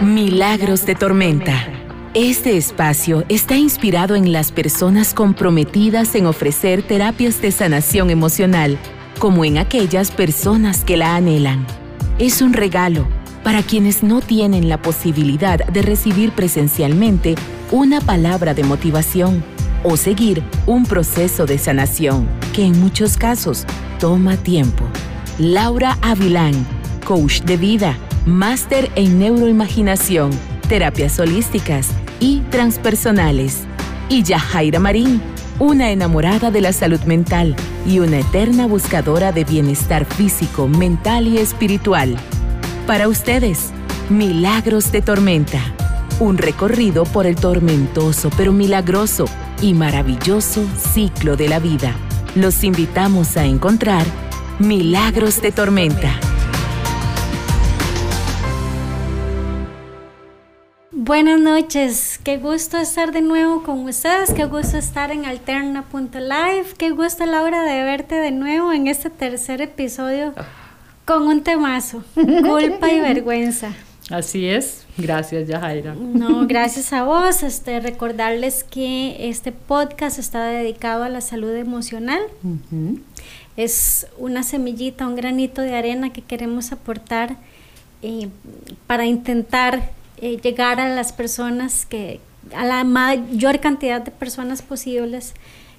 Milagros de Tormenta. Este espacio está inspirado en las personas comprometidas en ofrecer terapias de sanación emocional, como en aquellas personas que la anhelan. Es un regalo para quienes no tienen la posibilidad de recibir presencialmente una palabra de motivación o seguir un proceso de sanación que en muchos casos toma tiempo. Laura Avilán, coach de vida máster en neuroimaginación, terapias holísticas y transpersonales. Y Yajaira Marín, una enamorada de la salud mental y una eterna buscadora de bienestar físico, mental y espiritual. Para ustedes, Milagros de Tormenta. Un recorrido por el tormentoso pero milagroso y maravilloso ciclo de la vida. Los invitamos a encontrar Milagros de Tormenta. Buenas noches, qué gusto estar de nuevo con ustedes, qué gusto estar en alterna.live, qué gusto Laura de verte de nuevo en este tercer episodio con un temazo, culpa y vergüenza. Así es, gracias Yajaira. No, gracias a vos, este, recordarles que este podcast está dedicado a la salud emocional. Es una semillita, un granito de arena que queremos aportar eh, para intentar eh, llegar a las personas que, a la mayor cantidad de personas posibles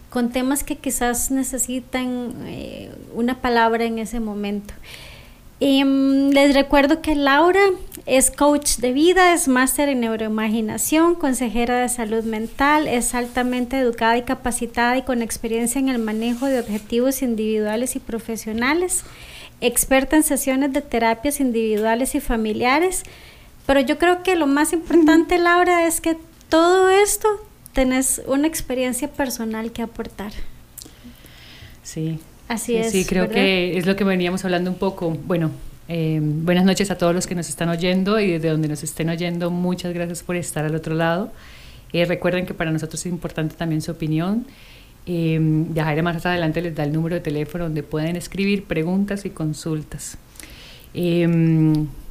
con temas que quizás necesitan eh, una palabra en ese momento. Em, les recuerdo que Laura es coach de vida, es máster en neuroimaginación, consejera de salud mental, es altamente educada y capacitada y con experiencia en el manejo de objetivos individuales y profesionales, experta en sesiones de terapias individuales y familiares, pero yo creo que lo más importante, Laura, es que todo esto tenés una experiencia personal que aportar. Sí. Así es. Sí, creo que es lo que veníamos hablando un poco. Bueno, eh, buenas noches a todos los que nos están oyendo y desde donde nos estén oyendo, muchas gracias por estar al otro lado. Eh, recuerden que para nosotros es importante también su opinión. Eh, Yajaira más adelante les da el número de teléfono donde pueden escribir preguntas y consultas. Eh,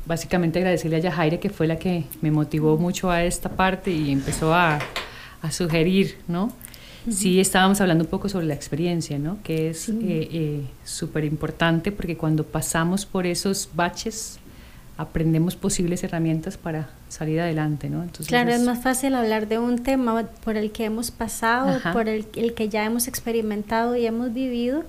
básicamente agradecerle a Yajaira que fue la que me motivó mucho a esta parte y empezó a, a sugerir, ¿no? Sí, estábamos hablando un poco sobre la experiencia, ¿no? Que es súper eh, eh, importante porque cuando pasamos por esos baches aprendemos posibles herramientas para salir adelante, ¿no? Entonces claro, es, más fácil hablar de un tema por el que hemos pasado, por el, el, que ya hemos experimentado y hemos vivido,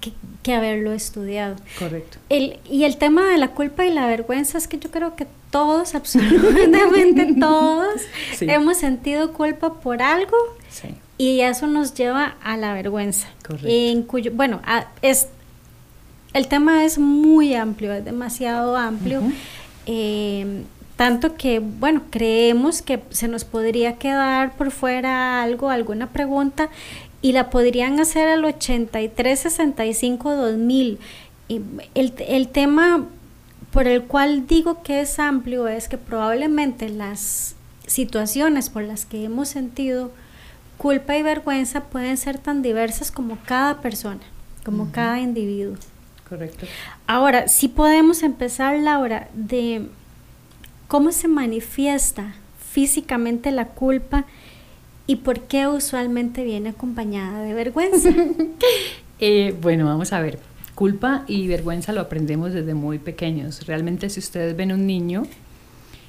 que, haberlo estudiado. Correcto. El, y el tema de la culpa y la vergüenza es que yo creo que todos, absolutamente todos, hemos sentido culpa por algo y eso nos lleva a la vergüenza. Correcto. En cuyo, bueno, es, el tema es muy amplio, es demasiado amplio. Eh, tanto que, bueno, creemos que se nos podría quedar por fuera algo, alguna pregunta y la podrían hacer al 83 65 2000. Y el, el tema por el cual digo que es amplio es que probablemente las situaciones por las que hemos sentido culpa y vergüenza pueden ser tan diversas como cada persona, como cada individuo. Correcto. Ahora, si podemos empezar, Laura, de cómo se manifiesta físicamente la culpa ¿Y por qué usualmente viene acompañada de vergüenza? eh, bueno, vamos a ver. Culpa y vergüenza lo aprendemos desde muy pequeños. Realmente si ustedes ven un niño,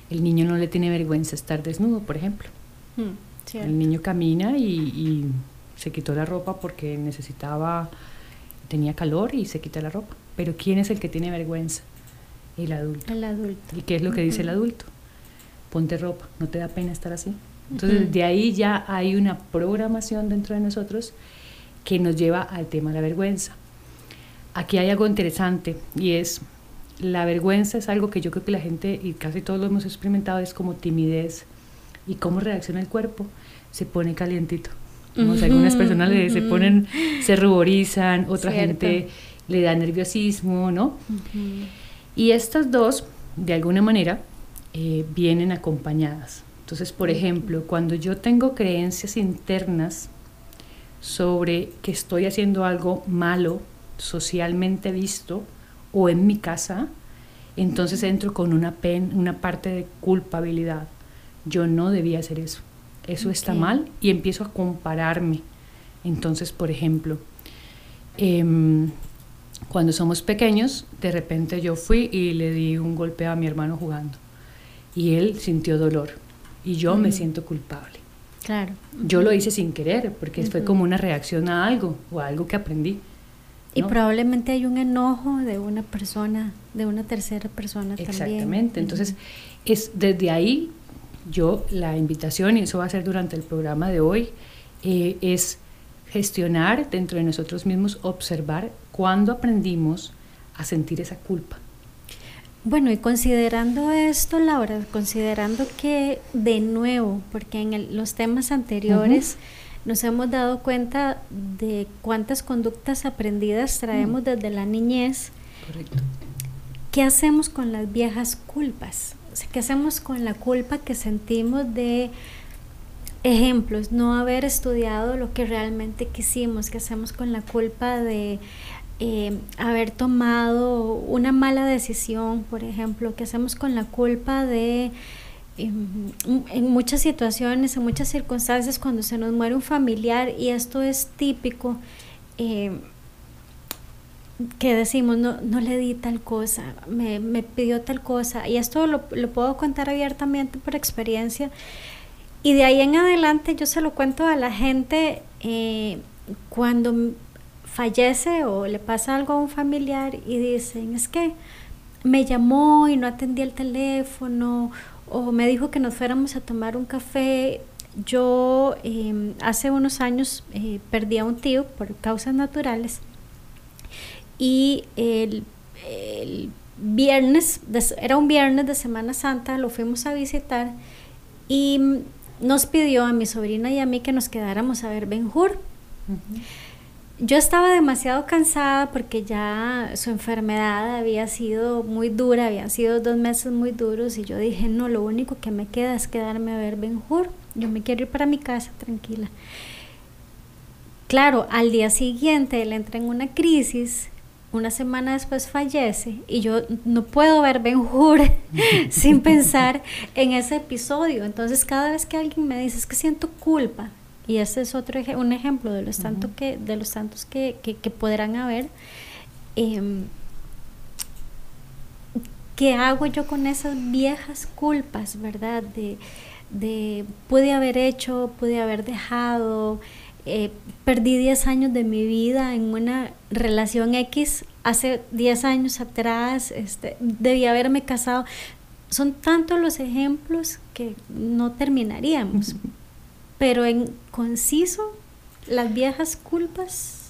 el niño no le tiene vergüenza estar desnudo, por ejemplo. Mm, el niño camina y, y, se quitó la ropa porque necesitaba, tenía calor y se quita la ropa. Pero ¿quién es el que tiene vergüenza? El adulto. El adulto. ¿Y qué es lo que dice el adulto? Ponte ropa, ¿no te da pena estar así? Entonces, de ahí ya hay una programación dentro de nosotros que nos lleva al tema de la vergüenza. Aquí hay algo interesante y es, la vergüenza es algo que yo creo que la gente, y casi todos lo hemos experimentado, es como timidez y cómo reacciona el cuerpo, se pone calientito. algunas personas se ponen, se ruborizan, otra gente le da nerviosismo, ¿no? Y estas dos, de alguna manera, eh, vienen acompañadas. Entonces, por ejemplo, cuando yo tengo creencias internas sobre que estoy haciendo algo malo, socialmente visto, o en mi casa, entonces entro con una, pen, una parte de culpabilidad. Yo no debía hacer eso. Eso está mal y empiezo a compararme. Entonces, por ejemplo, em, cuando somos pequeños, de repente yo fui y le di un golpe a mi hermano jugando y él sintió dolor y yo me siento culpable. Claro. Yo lo hice sin querer porque fue como una reacción a algo o a algo que aprendí. Y probablemente hay un enojo de una persona, de una tercera persona también. Exactamente. Entonces, es desde ahí yo la invitación, y eso va a ser durante el programa de hoy, eh, es gestionar dentro de nosotros mismos, observar cuándo aprendimos a sentir esa culpa. Bueno, y considerando esto, Laura, considerando que de nuevo, porque en los temas anteriores nos hemos dado cuenta de cuántas conductas aprendidas traemos desde la niñez. Correcto. ¿Qué hacemos con las viejas culpas? ¿qué hacemos con la culpa que sentimos de ejemplos, no haber estudiado lo que realmente quisimos? ¿Qué hacemos con la culpa de eh, haber tomado una mala decisión, por ejemplo? ¿Qué hacemos con la culpa de en, muchas situaciones, en muchas circunstancias, cuando se nos muere un familiar, y esto es típico, eh, que decimos, no, no le di tal cosa, me, me pidió tal cosa, y esto lo, lo, puedo contar abiertamente por experiencia, y de ahí en adelante yo se lo cuento a la gente eh, cuando fallece o le pasa algo a un familiar y dicen, es que me llamó y no atendí el teléfono o me dijo que nos fuéramos a tomar un café. Yo em, hace unos años eh, perdí a un tío por causas naturales y el, viernes, era un viernes de Semana Santa, lo fuimos a visitar y nos pidió a mi sobrina y a mí que nos quedáramos a ver Ben Hur yo estaba demasiado cansada porque ya su enfermedad había sido muy dura, habían sido dos meses muy duros y yo dije, no, lo único que me queda es quedarme a ver Ben Hur, yo me quiero ir para mi casa tranquila. Claro, al día siguiente él entra en una crisis, una semana después fallece y yo no puedo ver Ben Hur sin pensar en ese episodio. Entonces cada vez que alguien me dice es que siento culpa, y ese es otro un ejemplo de los, tanto que, de los tantos que, que, podrán haber. Em, ¿Qué hago yo con esas viejas culpas, verdad? De, de pude haber hecho, pude haber dejado, eh, perdí 10 años de mi vida en una relación X hace 10 años atrás, este, debí haberme casado. Son tantos los ejemplos que no terminaríamos. Pero en conciso, las viejas culpas.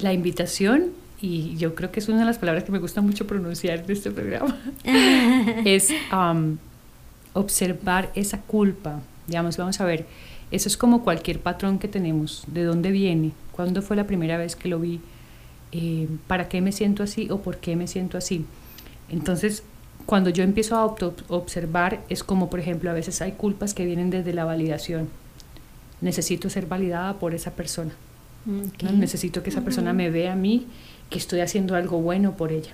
La invitación, y yo creo que es una de las palabras que me gusta mucho pronunciar en este programa, es um, observar esa culpa. Digamos, vamos a ver, eso es como cualquier patrón que tenemos. ¿De dónde viene? ¿Cuándo fue la primera vez que lo vi? Eh, ¿Para qué me siento así o por qué me siento así? Entonces, cuando yo empiezo a observar, es como, por ejemplo, a veces hay culpas que vienen desde la validación necesito ser validada por esa persona. Necesito que esa persona me vea a mí que estoy haciendo algo bueno por ella.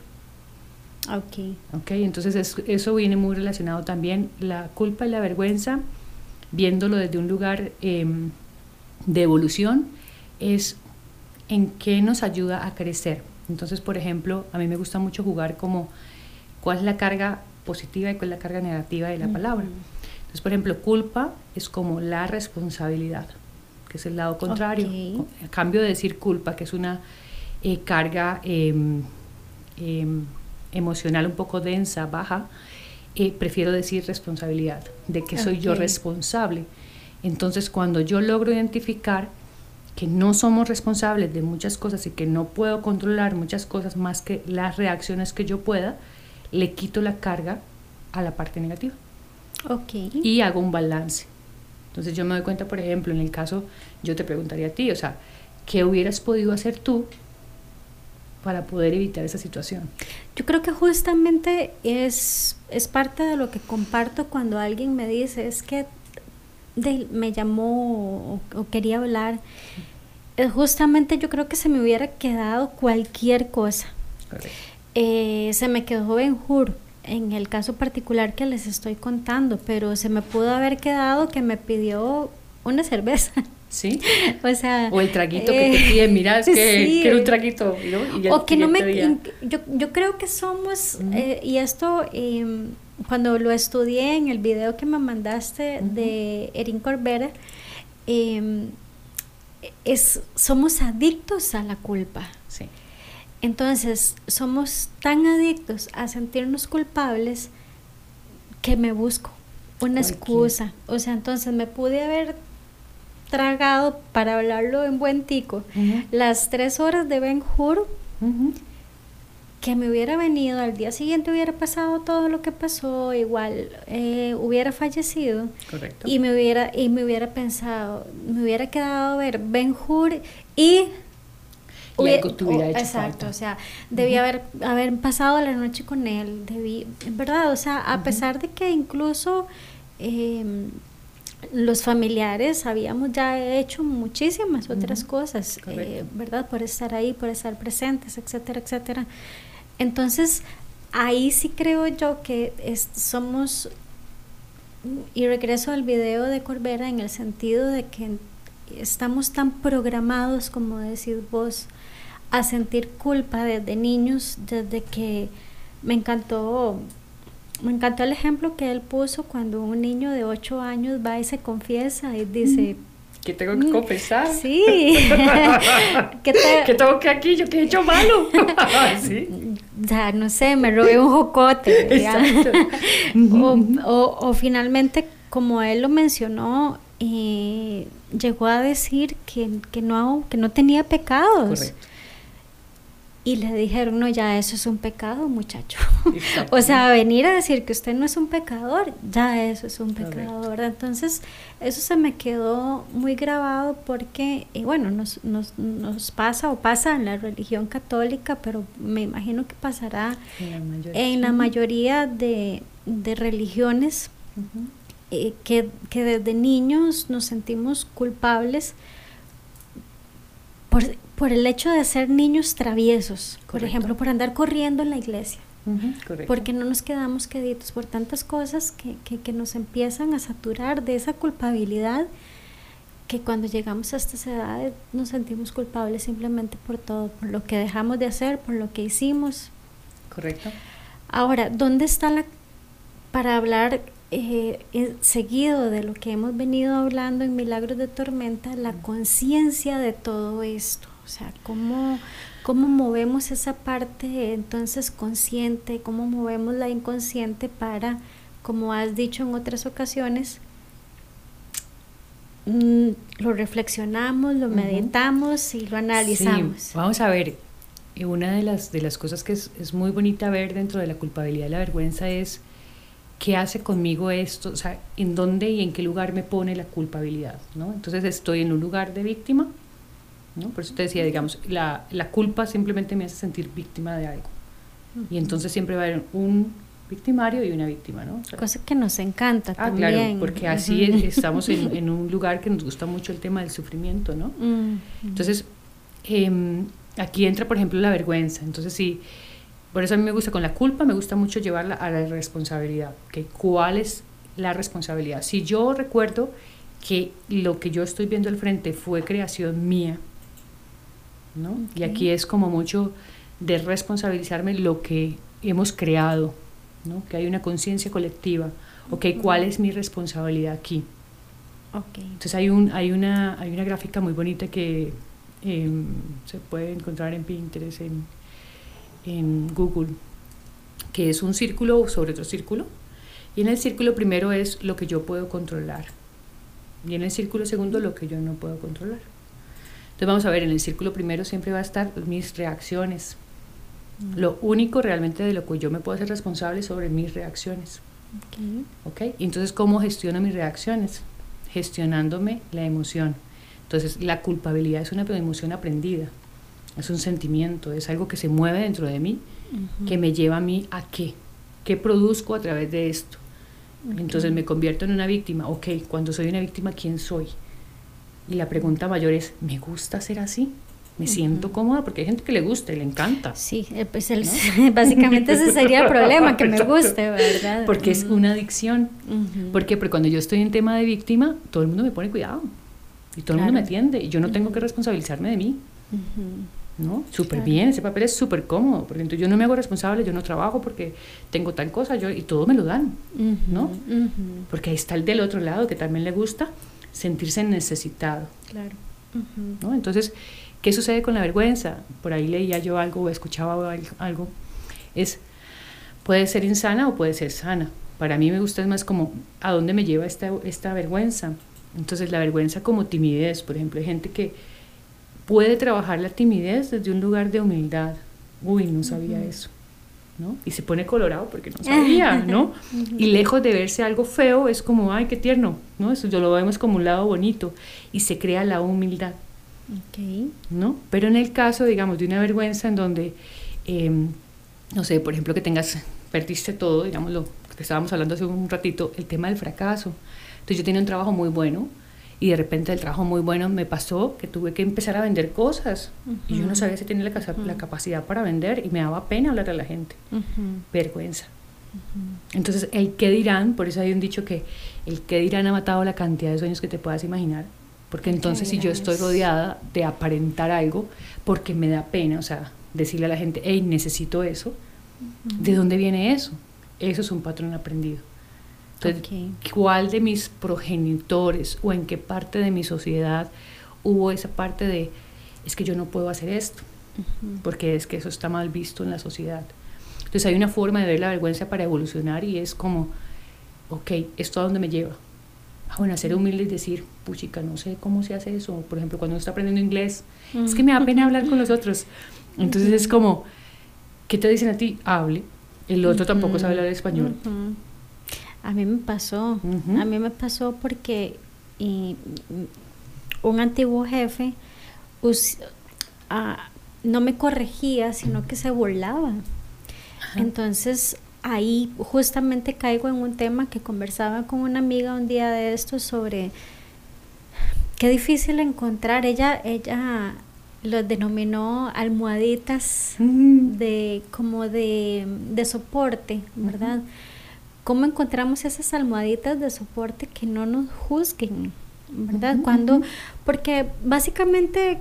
Ok. Ok, entonces eso viene muy relacionado también, la culpa y la vergüenza, viéndolo desde un lugar em, de evolución, es en qué nos ayuda a crecer. Entonces, por ejemplo, a mí me gusta mucho jugar como cuál es la carga positiva y cuál es la carga negativa de la palabra. Entonces, por ejemplo, culpa es como la responsabilidad, que es el lado contrario. A cambio de decir culpa, que es una eh, carga em, em, emocional un poco densa, baja, eh, prefiero decir responsabilidad, de que soy yo responsable. Entonces, cuando yo logro identificar que no somos responsables de muchas cosas y que no puedo controlar muchas cosas más que las reacciones que yo pueda, le quito la carga a la parte negativa. Okay. Y hago un balance. Entonces yo me doy cuenta, por ejemplo, en el caso, yo te preguntaría a ti, o sea, ¿qué hubieras podido hacer tú para poder evitar esa situación? Yo creo que justamente es, es parte de lo que comparto cuando alguien me dice, es que me llamó o, quería hablar. justamente yo creo que se me hubiera quedado cualquier cosa. eh, se me quedó Ben Hur en el caso particular que les estoy contando, pero se me pudo haber quedado que me pidió una cerveza. ¿Sí? o sea... O el traguito que te eh, piden, mira, es que quiero un traguito, ¿no? o que no me... Yo, yo creo que somos, eh, y esto em, cuando lo estudié en el video que me mandaste de Erin Corbera, em, es, somos adictos a la culpa. Sí. Entonces, somos tan adictos a sentirnos culpables que me busco una excusa. O sea, entonces me pude haber tragado, para hablarlo en buen tico, las tres horas de Ben Hur, que me hubiera venido, al día siguiente hubiera pasado todo lo que pasó, igual eh, hubiera fallecido. Correcto. Y me hubiera, y me hubiera pensado, me hubiera quedado a ver Ben Hur y exacto, o sea, debí haber, haber pasado la noche con él, debí, en verdad, o sea, a pesar de que incluso em, los familiares habíamos ya hecho muchísimas otras cosas, eh, ¿verdad? Por estar ahí, por estar presentes, etcétera, etcétera. Entonces, ahí sí creo yo que somos, y regreso al video de Corbera en el sentido de que estamos tan programados, como decís vos, a sentir culpa desde niños, desde que me encantó me encantó el ejemplo que él puso cuando un niño de 8 años va y se confiesa y dice... Que tengo que confesar. Sí. que, tengo que aquí, yo que he hecho malo. ¿Sí? Ya, no sé, me robé un jocote. o, o, finalmente, como él lo mencionó, eh, llegó a decir que, que, no, que no tenía pecados. Correcto y le dijeron, no, ya eso es un pecado, muchacho. o sea, venir a decir que usted no es un pecador, ya eso es un pecado, ¿verdad? Entonces, eso se me quedó muy grabado porque, y bueno, nos, nos, nos, pasa o pasa en la religión católica, pero me imagino que pasará en la mayoría, de, de, religiones eh, que, que desde niños nos sentimos culpables por, el hecho de ser niños traviesos, por ejemplo, por andar corriendo en la iglesia. porque no nos quedamos queditos por tantas cosas que, que, nos empiezan a saturar de esa culpabilidad que cuando llegamos a estas edades nos sentimos culpables simplemente por todo, por lo que dejamos de hacer, por lo que hicimos. Correcto. Ahora, ¿dónde está la, para hablar eh, seguido de lo que hemos venido hablando en Milagros de Tormenta, la conciencia de todo esto? O sea, ¿cómo, cómo movemos esa parte entonces consciente, cómo movemos la inconsciente para, como has dicho en otras ocasiones, mm, lo reflexionamos, lo meditamos y lo analizamos. vamos a ver, una de las, de las cosas que es, es, muy bonita ver dentro de la culpabilidad y la vergüenza es qué hace conmigo esto, o sea, en dónde y en qué lugar me pone la culpabilidad, ¿no? Entonces estoy en un lugar de víctima por eso te decía, digamos, la, la culpa simplemente me hace sentir víctima de algo. Y entonces siempre va a haber un victimario y una víctima, ¿no? Cosa que nos encanta ah, también. claro, porque así estamos en, en, un lugar que nos gusta mucho el tema del sufrimiento, ¿no? Entonces, em, aquí entra, por ejemplo, la vergüenza. Entonces, sí, por eso a mí me gusta con la culpa, me gusta mucho llevarla a la responsabilidad. ¿okay? ¿Cuál es la responsabilidad? Si yo recuerdo que lo que yo estoy viendo al frente fue creación mía, y aquí es como mucho de responsabilizarme lo que hemos creado, ¿no? Que hay una conciencia colectiva. Ok, ¿cuál es mi responsabilidad aquí? Okay. Entonces hay, un, hay, una, hay una gráfica muy bonita que em, se puede encontrar en Pinterest, en, en Google, que es un círculo sobre otro círculo. Y en el círculo primero es lo que yo puedo controlar. Y en el círculo segundo lo que yo no puedo controlar. Entonces vamos a ver, en el círculo primero siempre va a estar mis reacciones. Lo único realmente de lo que yo me puedo hacer responsable sobre mis reacciones. Okay. Y entonces, ¿cómo gestiono mis reacciones? Gestionándome la emoción. Entonces, la culpabilidad es una emoción aprendida. Es un sentimiento, es algo que se mueve dentro de mí, que me lleva a mí a qué. ¿Qué produzco a través de esto? Entonces me convierto en una víctima. Ok, cuando soy una víctima, ¿quién soy? Y la pregunta mayor es, ¿me gusta ser así? me siento cómoda porque hay gente que le gusta y le encanta. Sí, eh, pues el, básicamente ese sería el problema, que me guste, ¿verdad? Porque es una adicción. ¿Por qué? Porque cuando yo estoy en tema de víctima, todo el mundo me pone cuidado y todo el mundo me atiende y yo no tengo que responsabilizarme de mí. ¿no? Súper bien, ese papel es súper cómodo, porque entonces yo no me hago responsable, yo no trabajo porque tengo tal cosa, yo, y todo me lo dan, ¿no? Porque ahí está el del otro lado que también le gusta sentirse necesitado. Claro. ¿no? Entonces, ¿Qué sucede con la vergüenza? Por ahí leía yo algo o escuchaba algo. Es, puede ser insana o puede ser sana. Para mí me gusta más como, ¿a dónde me lleva esta, esta vergüenza? Entonces la vergüenza como timidez, por ejemplo, hay gente que puede trabajar la timidez desde un lugar de humildad. Uy, no sabía eso. ¿No? Y se pone colorado porque no sabía, ¿no? Y lejos de verse algo feo, es como, ay, qué tierno, ¿no? Eso yo lo vemos como un lado bonito y se crea la humildad. Okay. ¿No? Pero en el caso, digamos, de una vergüenza en donde, em, no sé, por ejemplo, que tengas, perdiste todo, digamos, lo que estábamos hablando hace un ratito, el tema del fracaso. Entonces yo tenía un trabajo muy bueno y de repente el trabajo muy bueno me pasó que tuve que empezar a vender cosas y yo no sabía si tenía la, la, capacidad para vender y me daba pena hablar a la gente. Vergüenza. Entonces, el qué dirán, por eso hay un dicho que el qué dirán ha matado la cantidad de sueños que te puedas imaginar. Porque entonces si yo estoy rodeada de aparentar algo, porque me da pena, o sea, decirle a la gente, hey, necesito eso, ¿de dónde viene eso? Eso es un patrón aprendido. Entonces, ¿cuál de mis progenitores o en qué parte de mi sociedad hubo esa parte de, es que yo no puedo hacer esto? Porque es que eso está mal visto en la sociedad. Entonces hay una forma de ver la vergüenza para evolucionar y es como, ok, ¿esto a dónde me lleva? Ah, bueno, ser humilde y decir, puchica, no sé cómo se hace eso. Por ejemplo, cuando uno está aprendiendo inglés, es que me da pena hablar con los otros. Entonces es como, ¿qué te dicen a ti? Hable. El otro tampoco sabe hablar español. A mí me pasó, a mí me pasó porque un antiguo jefe ah, no me corregía, sino que se burlaba. Entonces ahí justamente caigo en un tema que conversaba con una amiga un día de esto sobre qué difícil encontrar. Ella, ella lo denominó almohaditas de como de, soporte, ¿verdad? ¿Cómo encontramos esas almohaditas de soporte que no nos juzguen? ¿Verdad? Cuando, porque básicamente,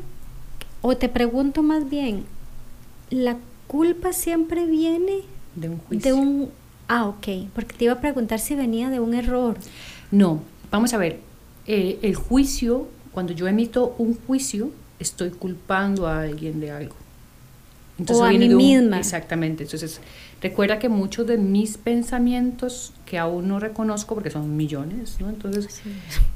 o te pregunto más bien, la culpa siempre viene de un juicio. De un, ah, ok, porque te iba a preguntar si venía de un error. No, vamos a ver, eh, el juicio, cuando yo emito un juicio, estoy culpando a alguien de algo. Entonces, o a mí misma. Exactamente. Entonces, recuerda que muchos de mis pensamientos que aún no reconozco, porque son millones, ¿no? Entonces,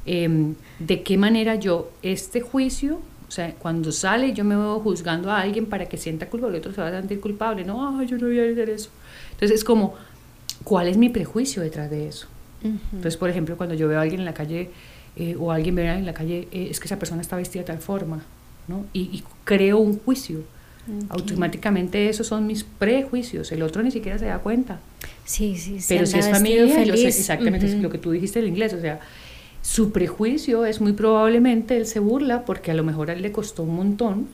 em, ¿de qué manera yo este juicio o sea, cuando sale yo me veo juzgando a alguien para que sienta culpa, el otro se va a sentir culpable. No, yo no voy a hacer eso. Entonces es como, ¿cuál es mi prejuicio detrás de eso? Entonces, por ejemplo, cuando yo veo a alguien en la calle eh, o alguien ve en la calle, eh, es que esa persona está vestida de tal forma, ¿no? Y, creo un juicio. Automáticamente esos son mis prejuicios. El otro ni siquiera se da cuenta. Sí, sí, sí. Pero si es familia, feliz. exactamente es lo que tú dijiste en inglés. O sea, su prejuicio es muy probablemente él se burla porque a lo mejor a él le costó un montón,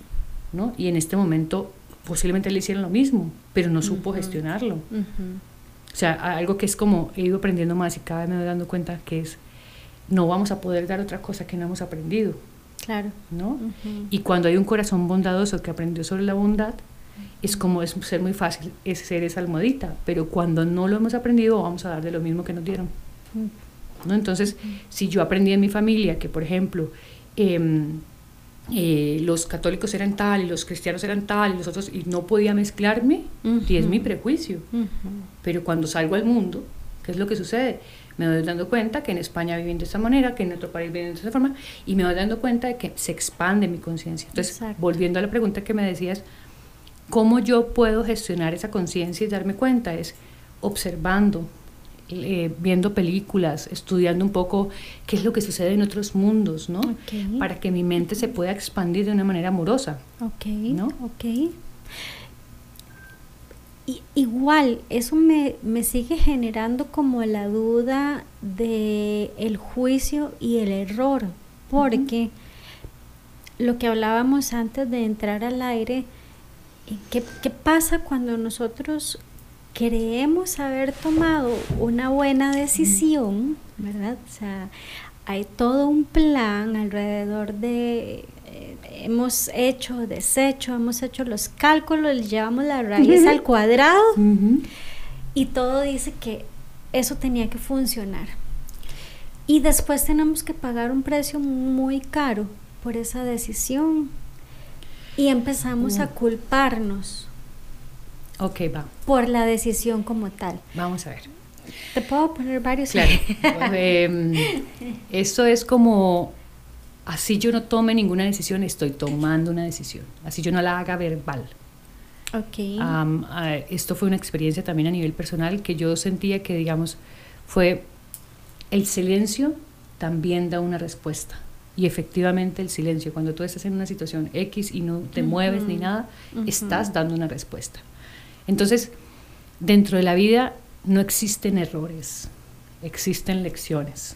¿no? Y en este momento posiblemente le hicieron lo mismo, pero no supo gestionarlo. O sea, algo que es como he ido aprendiendo más y cada vez me voy dando cuenta que es no vamos a poder dar otra cosa que no hemos aprendido. Claro. ¿No? Y cuando hay un corazón bondadoso que aprendió sobre la bondad, es como es ser muy fácil es ser esa almohadita, pero cuando no lo hemos aprendido vamos a dar de lo mismo que nos dieron. ¿no? Entonces, si yo aprendí en mi familia que, por ejemplo, em, eh, los católicos eran tal y los cristianos eran tal y los otros, y no podía mezclarme, y es mi prejuicio. Pero cuando salgo al mundo, ¿qué es lo que sucede? Me doy dando cuenta que en España viven de esta manera, que en otro país viven de esta forma, y me doy dando cuenta de que se expande mi conciencia. Entonces, volviendo a la pregunta que me decías, ¿cómo yo puedo gestionar esa conciencia y darme cuenta? Es observando, eh, viendo películas, estudiando un poco qué es lo que sucede en otros mundos, ¿no? Para que mi mente se pueda expandir de una manera amorosa. Ok, ¿no? Ok. Igual, eso me, me, sigue generando como la duda de el juicio y el error, porque lo que hablábamos antes de entrar al aire, ¿qué, qué pasa cuando nosotros creemos haber tomado una buena decisión, ¿verdad? O sea, hay todo un plan alrededor de eh, hemos hecho, deshecho, hemos hecho los cálculos, llevamos la raíz al cuadrado y todo dice que eso tenía que funcionar. Y después tenemos que pagar un precio muy caro por esa decisión y empezamos a culparnos. Ok, va. Por la decisión como tal. Vamos a ver. Te puedo poner varios. Claro. Esto es como, así yo no tome ninguna decisión, estoy tomando una decisión. Así yo no la haga verbal. Ok. esto fue una experiencia también a nivel personal que yo sentía que, digamos, fue el silencio también da una respuesta. Y efectivamente el silencio, cuando tú estás en una situación X y no te mueves ni nada, estás dando una respuesta. Entonces, dentro de la vida no existen errores, existen lecciones.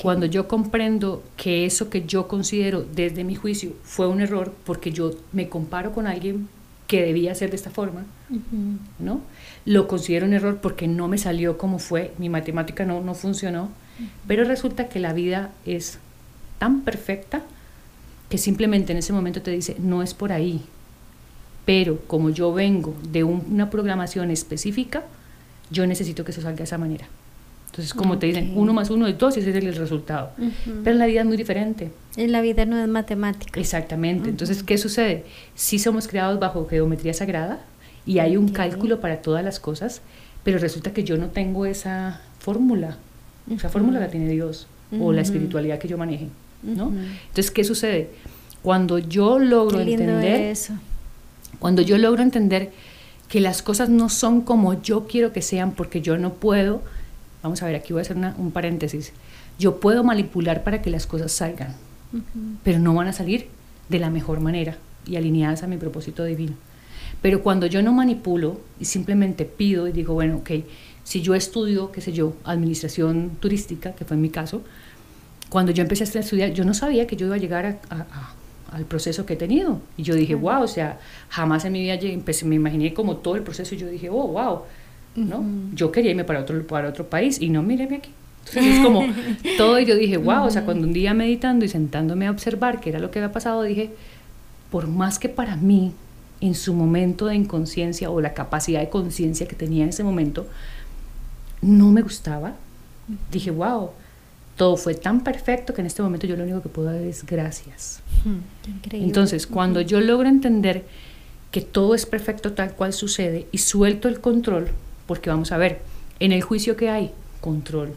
Cuando yo comprendo que eso que yo considero desde mi juicio fue un error porque yo me comparo con alguien que debía ser de esta forma, ¿no? Lo considero un error porque no me salió como fue, mi matemática no, no funcionó, pero resulta que la vida es tan perfecta que simplemente en ese momento te dice, no es por ahí. Pero como yo vengo de una programación específica, yo necesito que eso salga de esa manera. Entonces, como te dicen, uno más uno es dos y ese es el resultado. Pero en la vida es muy diferente. En la vida no es matemática. Exactamente. Entonces, ¿qué sucede? Sí somos creados bajo geometría sagrada y hay un cálculo para todas las cosas, pero resulta que yo no tengo esa fórmula. Esa fórmula la tiene Dios o la espiritualidad que yo maneje. ¿no? Entonces, ¿qué sucede? Cuando yo logro entender eso. Cuando yo logro entender que las cosas no son como yo quiero que sean porque yo no puedo, vamos a ver, aquí voy a hacer un paréntesis, yo puedo manipular para que las cosas salgan, pero no van a salir de la mejor manera y alineadas a mi propósito divino. Pero cuando yo no manipulo y simplemente pido y digo, bueno, ok, si yo estudio, qué sé yo, administración turística, que fue en mi caso, cuando yo empecé a estudiar, yo no sabía que yo iba a llegar al proceso que he tenido. Y yo dije, wow, o sea, jamás en mi vida empecé, me imaginé como todo el proceso y yo dije, oh, wow, ¿no? Yo quería irme para otro, para otro país y no, míreme aquí. Entonces es como todo y yo dije, wow, o sea, cuando un día meditando y sentándome a observar qué era lo que había pasado, dije, por más que para mí, en su momento de inconsciencia o la capacidad de conciencia que tenía en ese momento, no me gustaba, dije, wow, todo fue tan perfecto que en este momento yo lo único que puedo dar es gracias. Entonces, cuando yo logro entender que todo es perfecto tal cual sucede y suelto el control, porque vamos a ver, en el juicio que hay, control.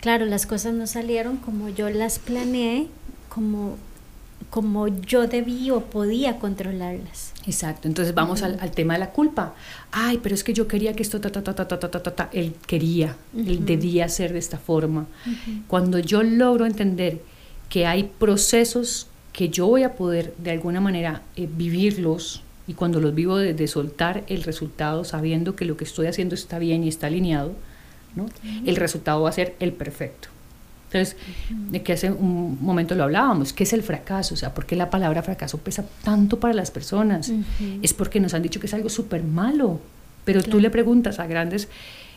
Claro, las cosas no salieron como yo las planeé, como como yo debía o podía controlarlas. Exacto, entonces vamos al, tema de la culpa. Ay, pero es que yo quería que esto, ta, ta, ta, ta, ta, ta, ta, ta. él quería, él debía ser de esta forma. Cuando yo logro entender que hay procesos que yo voy a poder de alguna manera eh, vivirlos y cuando los vivo de, soltar el resultado sabiendo que lo que estoy haciendo está bien y está alineado, ¿no? el resultado va a ser el perfecto. Entonces, de que hace un momento lo hablábamos, ¿qué es el fracaso? O sea, ¿por qué la palabra fracaso pesa tanto para las personas? Es porque nos han dicho que es algo súper malo, pero tú le preguntas a grandes,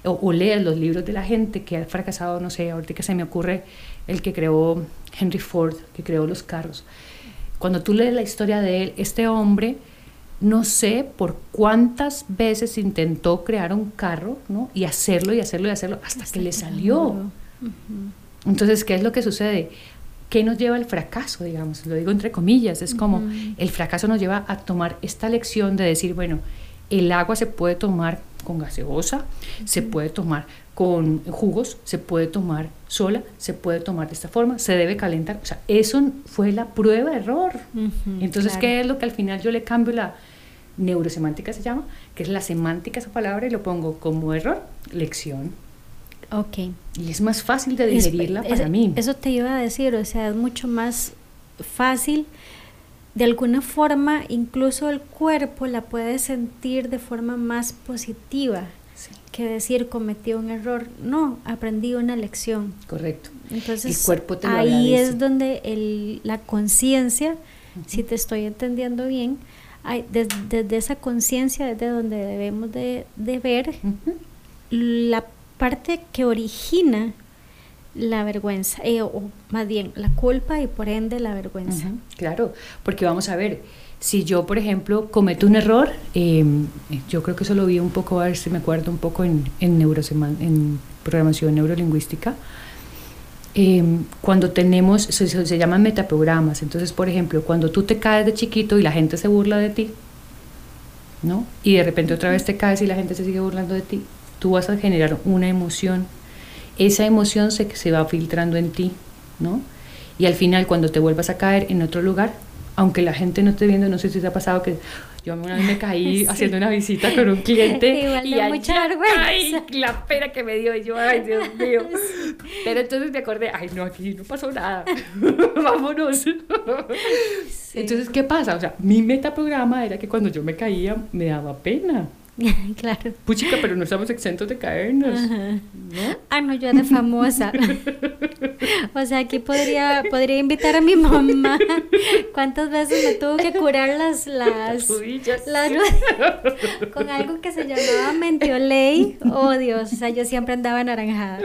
o, lees los libros de la gente que ha fracasado, no sé, ahorita que se me ocurre el que creó Henry Ford, que creó los carros. Cuando tú lees la historia de él, este hombre, no sé por cuántas veces intentó crear un carro, ¿no? Y hacerlo y hacerlo y hacerlo hasta, que le salió. Entonces, ¿qué es lo que sucede? ¿Qué nos lleva al fracaso, digamos? Lo digo entre comillas, es como el fracaso nos lleva a tomar esta lección de decir, bueno, el agua se puede tomar con gaseosa, se puede tomar con jugos, se puede tomar sola, se puede tomar de esta forma, se debe calentar. O sea, eso fue la prueba error. Entonces, ¿qué es lo que al final yo le cambio la neurosemántica se llama, que es la semántica esa palabra y lo pongo como error, lección. Ok. Y es más fácil de digerirla para mí. Eso te iba a decir, o sea, es mucho más fácil. De alguna forma, incluso el cuerpo la puede sentir de forma más positiva. que decir cometí un error. No, aprendí una lección. Correcto. Entonces, el cuerpo te ahí es donde el, la conciencia, si te estoy entendiendo bien, hay, desde, esa conciencia es de donde debemos de, ver la parte que origina la vergüenza, eh, o más bien la culpa y por ende la vergüenza. claro, porque vamos a ver, si yo, por ejemplo, cometo un error, em, yo creo que eso lo vi un poco, a ver si me acuerdo un poco en, en, en programación neurolingüística, em, cuando tenemos, se, se, llaman metaprogramas, entonces, por ejemplo, cuando tú te caes de chiquito y la gente se burla de ti, ¿no? Y de repente otra vez te caes y la gente se sigue burlando de ti, tú vas a generar una emoción, esa emoción se, se va filtrando en ti, ¿no? Y al final, cuando te vuelvas a caer en otro lugar, aunque la gente no esté viendo, no sé si te ha pasado que yo una vez me caí haciendo una visita con un cliente y mucha vergüenza. la pena que me dio y yo, ay, Dios mío. Pero entonces me acordé, ay, no, aquí no pasó nada. Vámonos. Entonces, ¿qué pasa? O sea, mi metaprograma era que cuando yo me caía me daba pena. claro. Puchica, pero no estamos exentos de caernos. ¿no? Ah, no, yo de famosa. o sea, aquí podría, podría invitar a mi mamá. ¿Cuántas veces me tuvo que curar las, las, las, con algo que se llamaba mentioley? Oh, Dios, o sea, yo siempre andaba naranjada.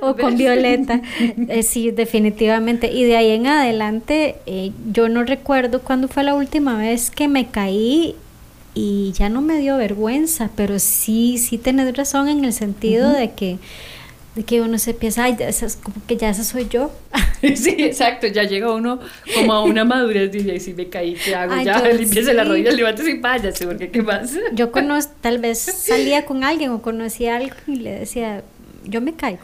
o con violeta. Eh, sí, definitivamente. Y de ahí en adelante, eh, yo no recuerdo cuándo fue la última vez que me caí y ya no me dio vergüenza, pero sí, sí tenés razón en el sentido de que de que uno se piensa, ay, como que ya esa soy yo. sí, exacto, ya llega uno como a una madurez, dice, y si me caí, ¿qué hago? ya, limpiese la rodilla, levántese y váyase, porque ¿qué más? yo conozco, tal vez salía con alguien o conocía a alguien y le decía, yo me caigo.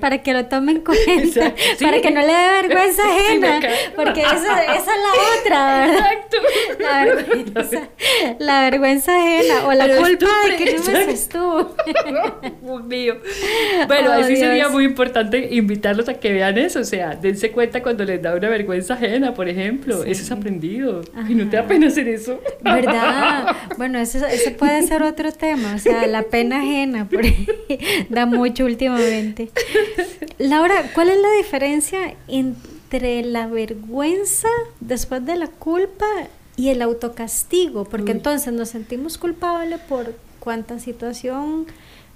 Para que lo tomen en cuenta, para que no le dé vergüenza ajena, porque esa, esa, es la otra, ¿verdad? Exacto. La vergüenza, la vergüenza ajena o la culpa de que no me estuvo. Dios mío. Bueno, oh, así sería muy importante invitarlos a que vean eso, o sea, dense cuenta cuando les da una vergüenza ajena, por ejemplo, eso es aprendido. Y no te da pena hacer eso. ¿Verdad? Bueno, eso, eso puede ser otro tema, o sea, la pena ajena, por da mucho últimamente. Laura, ¿cuál es la diferencia entre la vergüenza después de la culpa y el autocastigo? Porque entonces nos sentimos culpables por cuánta situación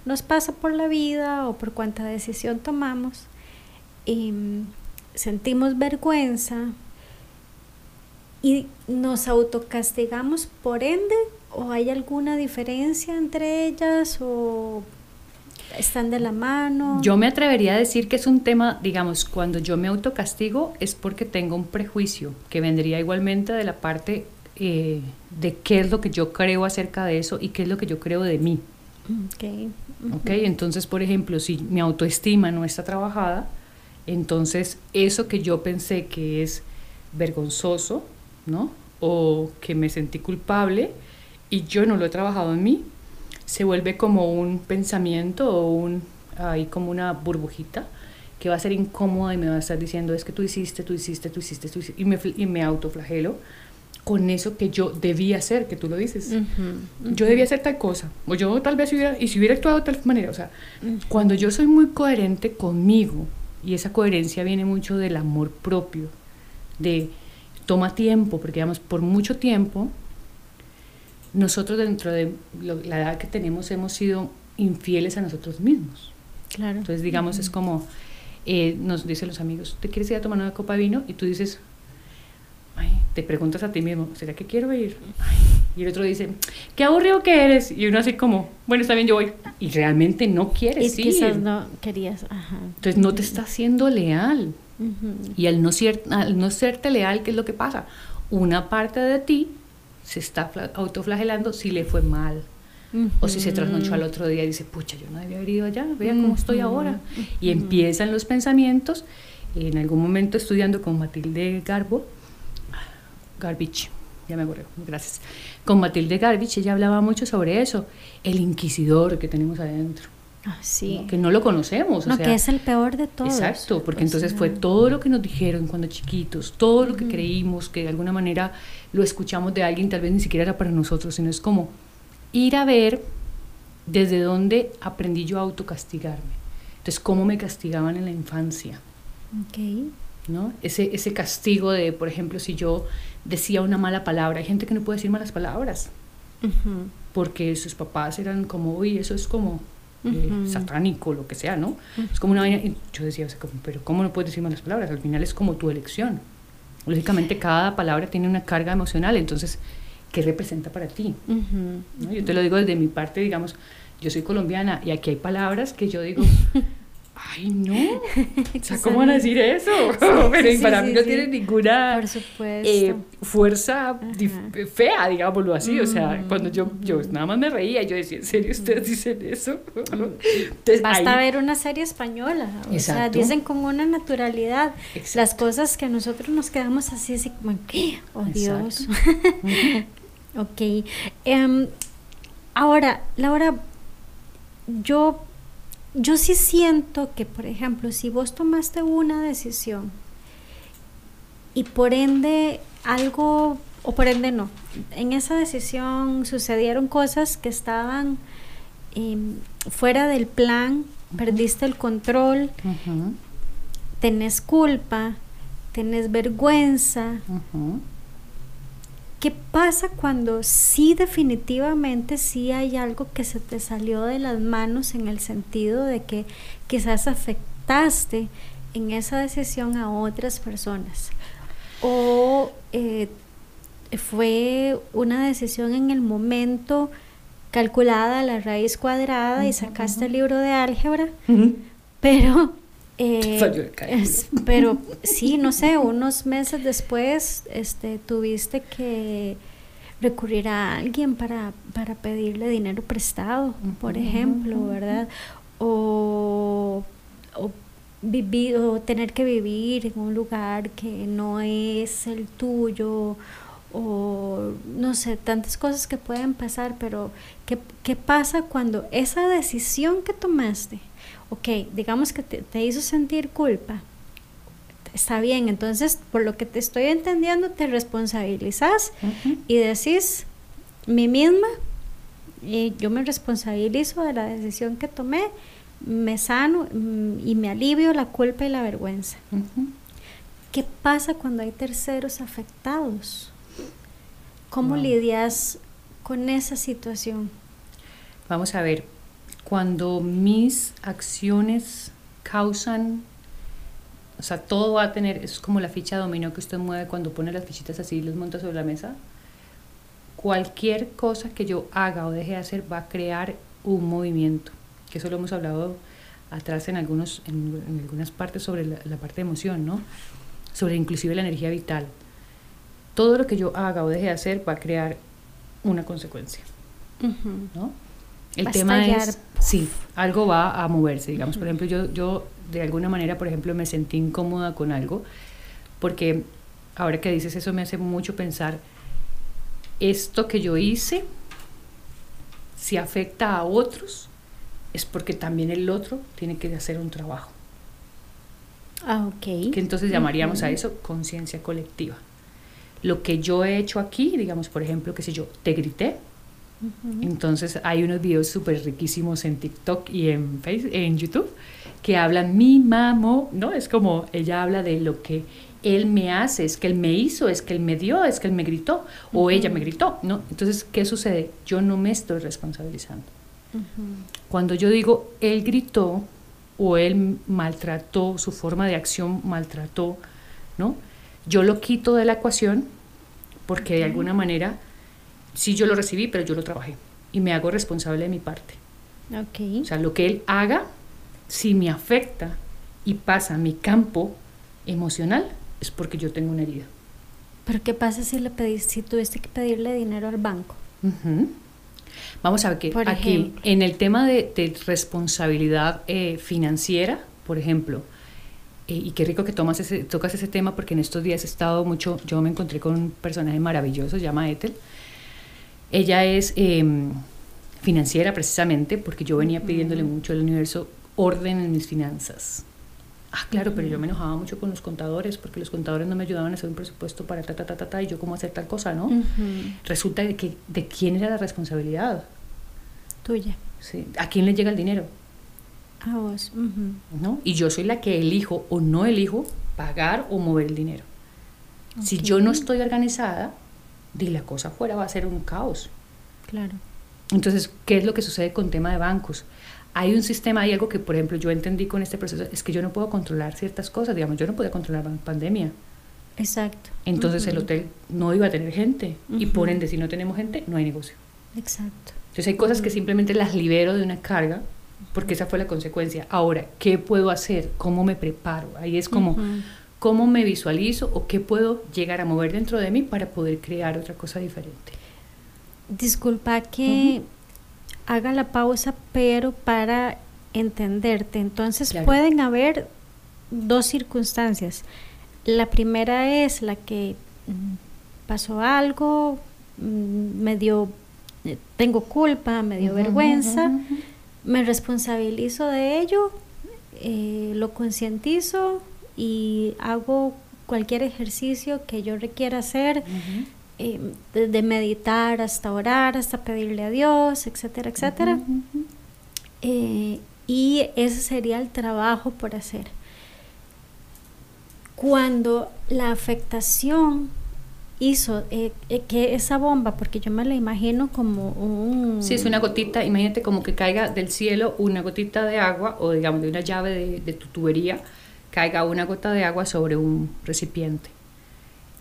nos pasa por la vida o por cuánta decisión tomamos. Y sentimos vergüenza y nos autocastigamos por ende o hay alguna diferencia entre ellas o están de la mano. Yo me atrevería a decir que es un tema, digamos, cuando yo me autocastigo es porque tengo un prejuicio que vendría igualmente de la parte eh, de qué es lo que yo creo acerca de eso y qué es lo que yo creo de mí. Okay. ok. Entonces, por ejemplo, si mi autoestima no está trabajada, entonces eso que yo pensé que es vergonzoso, ¿no? O que me sentí culpable y yo no lo he trabajado en mí, se vuelve como un pensamiento o un, ahí como una burbujita que va a ser incómoda y me va a estar diciendo es que tú hiciste, tú hiciste, tú hiciste, tú hiciste y, me, y me autoflagelo con eso que yo debía hacer, que tú lo dices. Yo debía hacer tal cosa, o yo tal vez hubiera, y si hubiera actuado de tal manera, o sea, cuando yo soy muy coherente conmigo, y esa coherencia viene mucho del amor propio, de toma tiempo, porque digamos, por mucho tiempo nosotros dentro de la edad que tenemos hemos sido infieles a nosotros mismos. Claro. Entonces, digamos, es como, eh, nos dicen los amigos, ¿te quieres ir a tomar una copa de vino? Y tú dices, ay, te preguntas a ti mismo, ¿será que quiero ir? y el otro dice, qué aburrido que eres. Y uno así como, bueno, está bien, yo voy. Y realmente no quieres y quizás no querías, ajá. Entonces no te estás siendo leal. Y al no, ser, al no serte leal, ¿qué es lo que pasa? Una parte de ti se está autoflagelando si le fue mal. O si se trasnochó al otro día y dice, pucha, yo no debía haber ido allá, vea cómo estoy ahora. Y empiezan los pensamientos. En algún momento estudiando con Matilde Garbo, Garbich, ya me acuerdo, gracias. Con Matilde Garbich, ella hablaba mucho sobre eso, el inquisidor que tenemos adentro. Ah, sí. que no lo conocemos. No, que es el peor de todos. Exacto, porque pues entonces fue todo lo que nos dijeron cuando chiquitos, todo lo que creímos, que de alguna manera lo escuchamos de alguien, tal vez ni siquiera era para nosotros, sino es como ir a ver desde dónde aprendí yo a autocastigarme. Entonces, cómo me castigaban en la infancia. Okay. ¿no? Ese, ese castigo de, por ejemplo, si yo decía una mala palabra, hay gente que no puede decir malas palabras, porque sus papás eran como, uy, eso es como eh, satánico, lo que sea, ¿no? Es como una vaina, y yo decía, pero ¿cómo no puedes decir malas palabras? Al final es como tu elección. Lógicamente cada palabra tiene una carga emocional, entonces, ¿qué representa para ti? Yo te lo digo desde mi parte, digamos, yo soy colombiana y aquí hay palabras que yo digo, ay no, o sea, ¿cómo van a decir eso? Pero para mí no tiene ninguna eh, fuerza fea, digámoslo así, o sea, mm. cuando yo, yo nada más me reía, yo decía, ¿en serio ustedes mm. dicen eso? Entonces, Basta ver una serie española, o sea, dicen con una naturalidad las cosas que nosotros nos quedamos así, así como, ¿qué? Oh Dios. ok. Um, ahora, Laura, yo yo sí siento que, por ejemplo, si vos tomaste una decisión y por ende algo, o por ende no, en esa decisión sucedieron cosas que estaban em, fuera del plan, perdiste el control, tenés culpa, tenés vergüenza. ¿Qué pasa cuando sí definitivamente sí hay algo que se te salió de las manos en el sentido de que quizás afectaste en esa decisión a otras personas? ¿O eh, fue una decisión en el momento calculada a la raíz cuadrada y sacaste el libro de álgebra? Pero eh, pero sí, no sé, unos meses después este, tuviste que recurrir a alguien para, para pedirle dinero prestado, por ejemplo, ¿verdad? O, o, vivir, o tener que vivir en un lugar que no es el tuyo, o no sé, tantas cosas que pueden pasar, pero ¿qué, qué pasa cuando esa decisión que tomaste? Ok, digamos que te, hizo sentir culpa, está bien, entonces por lo que te estoy entendiendo te responsabilizas y decís, mi misma, y yo me responsabilizo de la decisión que tomé, me sano mm, y me alivio la culpa y la vergüenza. ¿Qué pasa cuando hay terceros afectados? ¿Cómo lidias con esa situación? Vamos a ver, cuando mis acciones causan, o sea, todo va a tener, es como la ficha dominó que usted mueve cuando pone las fichitas así y los monta sobre la mesa. Cualquier cosa que yo haga o deje de hacer va a crear un movimiento, que eso lo hemos hablado atrás en, algunos, en, algunas partes sobre la, parte de emoción, ¿no? Sobre inclusive la energía vital. Todo lo que yo haga o deje de hacer va a crear una consecuencia, ¿no? El tema es, sí, algo va a moverse, digamos. Por ejemplo, yo, yo de alguna manera, por ejemplo, me sentí incómoda con algo, porque ahora que dices eso me hace mucho pensar, esto que yo hice, si afecta a otros, es porque también el otro tiene que hacer un trabajo. Ah, ok. Que entonces llamaríamos a eso conciencia colectiva. Lo que yo he hecho aquí, digamos, por ejemplo, que si yo te grité, entonces hay unos videos súper riquísimos en TikTok y en, Facebook, en YouTube que hablan mi mamo, ¿no? Es como ella habla de lo que él me hace, es que él me hizo, es que él me dio, es que él me gritó o ella me gritó, ¿no? Entonces, ¿qué sucede? Yo no me estoy responsabilizando. Cuando yo digo él gritó o él maltrató, su forma de acción maltrató, ¿no? Yo lo quito de la ecuación porque de alguna manera sí yo lo recibí, pero yo lo trabajé y me hago responsable de mi parte. Okay. O sea, lo que él haga, si me afecta y pasa a mi campo emocional, es porque yo tengo una herida. Pero ¿qué pasa si le pedís, si tuviste que pedirle dinero al banco? Vamos a ver que aquí en el tema de, responsabilidad eh, financiera, por ejemplo, eh, y qué rico que tomas ese, tocas ese tema porque en estos días he estado mucho, yo me encontré con un personaje maravilloso, se llama Ethel, ella es em, financiera precisamente porque yo venía pidiéndole mucho al universo orden en mis finanzas. Ah, claro, pero yo me enojaba mucho con los contadores porque los contadores no me ayudaban a hacer un presupuesto para ta, ta, ta, ta, ta y yo cómo hacer tal cosa, ¿no? Resulta que de quién era la responsabilidad. Tuya. ¿sí? ¿A quién le llega el dinero? A vos. ¿no? Y yo soy la que elijo o no elijo pagar o mover el dinero. Si yo no estoy organizada, di la cosa afuera va a ser un caos. Claro. Entonces, ¿qué es lo que sucede con tema de bancos? Hay un sistema, hay algo que, por ejemplo, yo entendí con este proceso, es que yo no puedo controlar ciertas cosas. Digamos, yo no podía controlar la pandemia. Exacto. Entonces, el hotel no iba a tener gente. Y por ende, si no tenemos gente, no hay negocio. Exacto. Entonces, hay cosas que simplemente las libero de una carga, porque esa fue la consecuencia. Ahora, ¿qué puedo hacer? ¿Cómo me preparo? Ahí es como. ¿Cómo me visualizo o qué puedo llegar a mover dentro de mí para poder crear otra cosa diferente? Disculpa que haga la pausa, pero para entenderte. Entonces Claro. pueden haber dos circunstancias. La primera es la que mm, pasó algo, mm, me dio, eh, tengo culpa, me dio vergüenza, me responsabilizo de ello, eh, lo concientizo y hago cualquier ejercicio que yo requiera hacer, Ujú. eh, desde meditar hasta orar, hasta pedirle a Dios, etcétera, etcétera. Eh, y ese sería el trabajo por hacer. Cuando la afectación hizo eh, eh, que esa bomba, porque yo me la imagino como un... Sí, es una gotita, imagínate como que caiga del cielo una gotita de agua o digamos de una llave de, de tu tubería, caiga una gota de agua sobre un recipiente.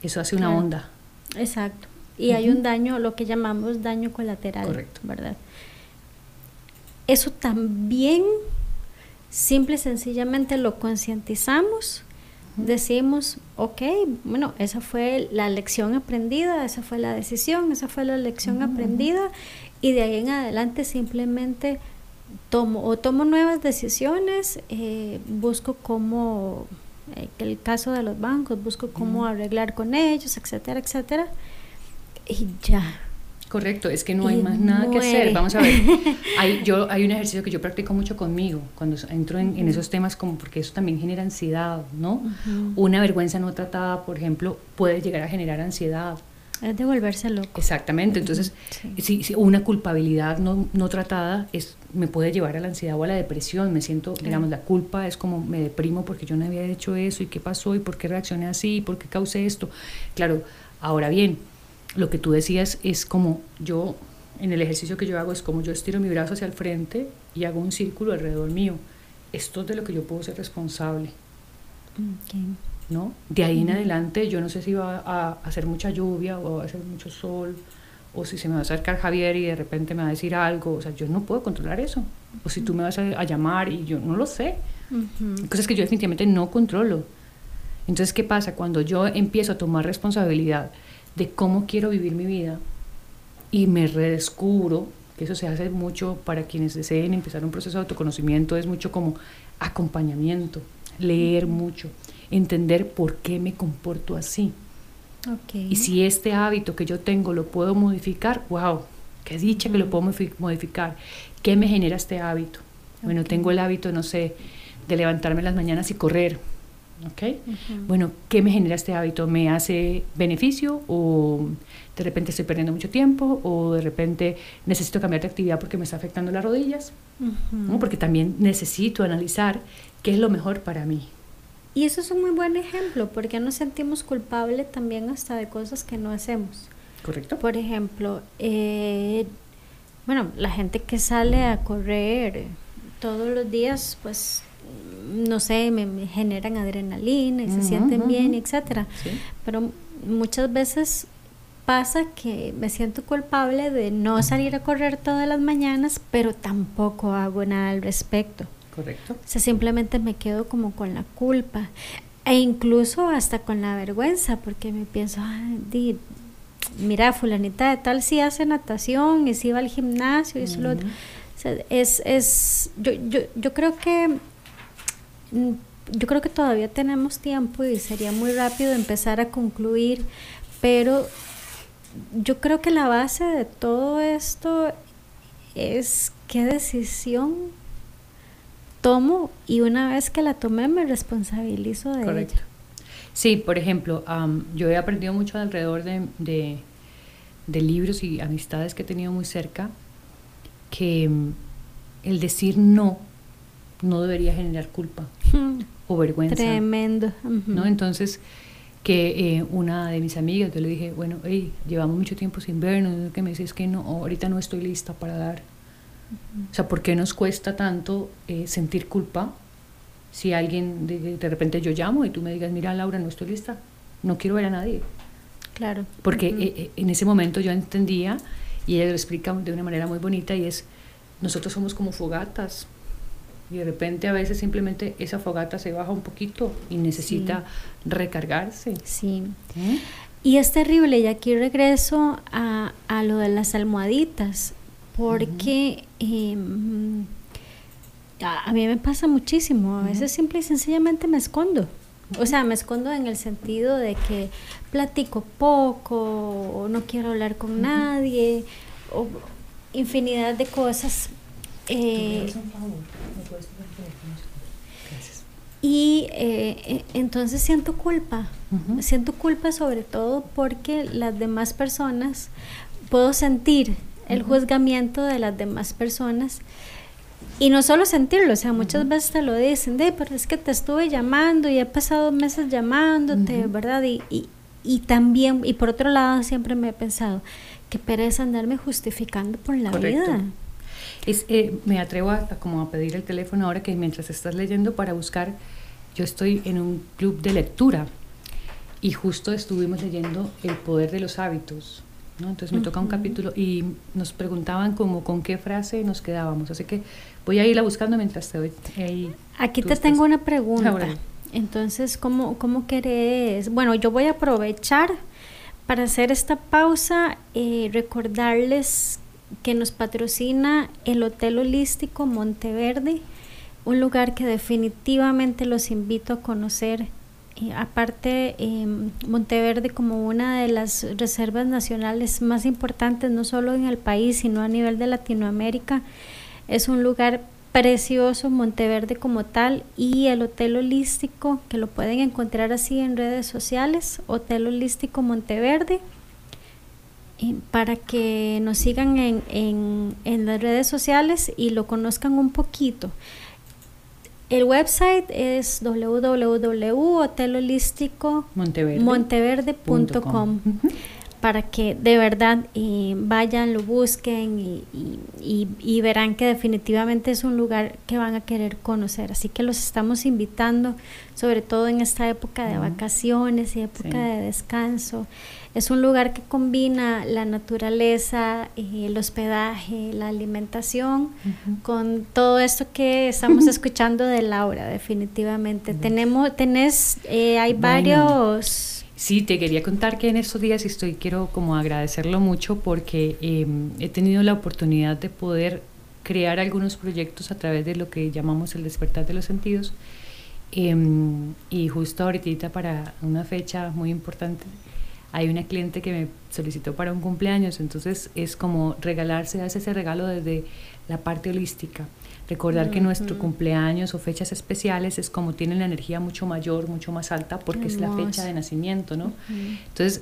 Eso hace una Claro. onda. Exacto. Y hay un daño, lo que llamamos daño colateral. Correcto. ¿Verdad? Eso también, simple y sencillamente lo concientizamos. Decimos, ok, bueno, esa fue la lección aprendida, esa fue la decisión, esa fue la lección aprendida, y de ahí en adelante simplemente tomo o tomo nuevas decisiones, eh, busco cómo, eh, el caso de los bancos, busco cómo arreglar con ellos, etcétera, etcétera, y ya. Correcto, es que no hay más nada que hacer. Vamos a ver, hay, yo, hay un ejercicio que yo practico mucho conmigo cuando entro en, en esos temas, como porque eso también genera ansiedad, ¿no? Una vergüenza no tratada, por ejemplo, puede llegar a generar ansiedad. Es de volverse loco. Exactamente, entonces, Sí. si, si una culpabilidad no, no tratada es, me puede llevar a la ansiedad o a la depresión. Me siento, Claro. digamos, la culpa es como me deprimo porque yo no había hecho eso y qué pasó y por qué reaccioné así y por qué causé esto. Claro, ahora bien, lo que tú decías es como yo, en el ejercicio que yo hago, es como yo estiro mi brazo hacia el frente y hago un círculo alrededor mío. Esto es de lo que yo puedo ser responsable. Ok. ¿No? De ahí en adelante yo no sé si va a hacer mucha lluvia o va a hacer mucho sol o si se me va a acercar Javier y de repente me va a decir algo, o sea, yo no puedo controlar eso. O si tú me vas a, llamar y yo no lo sé. Cosas que yo definitivamente no controlo. Entonces, ¿qué pasa? Cuando yo empiezo a tomar responsabilidad de cómo quiero vivir mi vida y me redescubro, que eso se hace mucho para quienes deseen empezar un proceso de autoconocimiento, es mucho como acompañamiento, leer mucho, entender por qué me comporto así. Y si este hábito que yo tengo lo puedo modificar, wow, qué dicha que lo puedo modifi- modificar. ¿Qué me genera este hábito? Bueno, Ok. tengo el hábito, no sé, de levantarme en las mañanas y correr. ¿Ok? Bueno, ¿qué me genera este hábito? ¿Me hace beneficio o de repente estoy perdiendo mucho tiempo o de repente necesito cambiar de actividad porque me está afectando las rodillas? ¿no? Porque también necesito analizar qué es lo mejor para mí. Y eso es un muy buen ejemplo, porque nos sentimos culpables también hasta de cosas que no hacemos. ¿Correcto? Por ejemplo, eh, bueno, la gente que sale a correr todos los días, pues, no sé, me, me generan adrenalina y se sienten bien, etcétera. Sí. Pero muchas veces pasa que me siento culpable de no salir a correr todas las mañanas, pero tampoco hago nada al respecto. Correcto. O sea, simplemente me quedo como con la culpa. E incluso hasta con la vergüenza, porque me pienso, "Ay, di, mira, fulanita de tal sí hace natación y sí va al gimnasio y eso lo otro". Ujú. O sea, es, es, yo, yo, yo creo que, yo creo que todavía tenemos tiempo y sería muy rápido empezar a concluir, pero yo creo que la base de todo esto es qué decisión tomo y una vez que la tomé me responsabilizo de Correcto. ella. Sí, por ejemplo, am, yo he aprendido mucho alrededor de, de- de libros y amistades que he tenido muy cerca, que mm, el decir no no debería generar culpa o vergüenza. Tremendo. ¿no? Entonces, que eh, una de mis amigas, yo le dije, bueno, hey, llevamos mucho tiempo sin vernos, que me dice, es que no, ahorita no estoy lista para dar. O sea, ¿por qué nos cuesta tanto eh, sentir culpa si alguien de, de, repente yo llamo y tú me digas, mira Laura, no estoy lista, no quiero ver a nadie? Claro. Porque eh, en ese momento yo entendía, y ella lo explica de una manera muy bonita, y es, nosotros somos como fogatas, y de repente a veces simplemente esa fogata se baja un poquito y necesita recargarse. Sí. ¿Eh? Y es terrible, y aquí regreso a, a lo de las almohaditas, porque em, a, mí me pasa muchísimo, a veces simple y sencillamente me escondo. O sea, me escondo en el sentido de que platico poco, o no quiero hablar con nadie, o infinidad de cosas eh, y eh, eh, entonces siento culpa, siento culpa sobre todo porque las demás personas, puedo sentir el juzgamiento de las demás personas y no solo sentirlo, o sea, muchas veces te lo dicen, de, pero es que te estuve llamando y he pasado meses llamándote, ¿verdad? Y, y, y, también, y por otro lado siempre me he pensado, que pereza andarme justificando por la vida. Es, eh, me atrevo a, como a pedir el teléfono ahora que mientras estás leyendo para buscar, yo estoy en un club de lectura y justo estuvimos leyendo El poder de los hábitos. ¿No? Entonces me toca un capítulo y nos preguntaban como con qué frase nos quedábamos. Así que voy a irla buscando mientras te voy ahí. Aquí te tengo una pregunta. Entonces, ¿cómo, ¿cómo querés? Bueno, yo voy a aprovechar para hacer esta pausa, y eh, recordarles que nos patrocina el Hotel Holístico Monteverde, un lugar que definitivamente los invito a conocer. Eh, aparte, em, Monteverde como una de las reservas nacionales más importantes, no solo en el país, sino a nivel de Latinoamérica, es un lugar precioso, Monteverde como tal, y el Hotel Holístico, que lo pueden encontrar así en redes sociales, Hotel Holístico Monteverde para que nos sigan en, en, en, las redes sociales y lo conozcan un poquito. El website es www.hotelholístico.monteverde.com para que de verdad eh, vayan, lo busquen y, y, verán que definitivamente es un lugar que van a querer conocer. Así que los estamos invitando, sobre todo en esta época de vacaciones y época de descanso. Es un lugar que combina la naturaleza, eh, el hospedaje, la alimentación, con todo esto que estamos escuchando de Laura, definitivamente. Tenemos, tenés, eh, hay varios Sí, te quería contar que en estos días estoy, quiero como agradecerlo mucho porque em, he tenido la oportunidad de poder crear algunos proyectos a través de lo que llamamos el despertar de los sentidos. Em, y justo ahorita para una fecha muy importante hay una cliente que me solicitó para un cumpleaños, entonces es como regalarse, hace ese regalo desde la parte holística. Recordar que nuestro cumpleaños o fechas especiales es como tienen la energía mucho mayor, mucho más alta, porque es la fecha de nacimiento, ¿no? Entonces,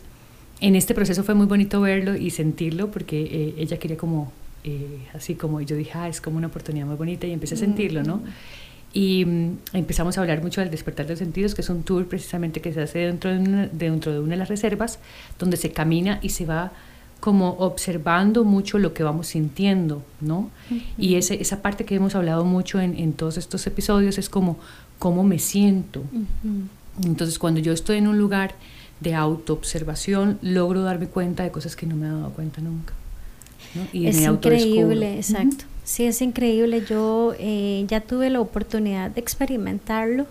en este proceso fue muy bonito verlo y sentirlo, porque eh, ella quería como, eh, así como, yo dije, ah, es como una oportunidad muy bonita y empecé a sentirlo, ¿no? Y mm, empezamos a hablar mucho del despertar de los sentidos, que es un tour precisamente que se hace dentro de una, dentro de una de las reservas, donde se camina y se va como observando mucho lo que vamos sintiendo, ¿no? Y ese, esa parte que hemos hablado mucho en, en, todos estos episodios es como cómo me siento. Entonces, cuando yo estoy en un lugar de autoobservación, logro darme cuenta de cosas que no me he dado cuenta nunca. Y es increíble, exacto. Sí, es increíble. Yo eh, ya tuve la oportunidad de experimentarlo.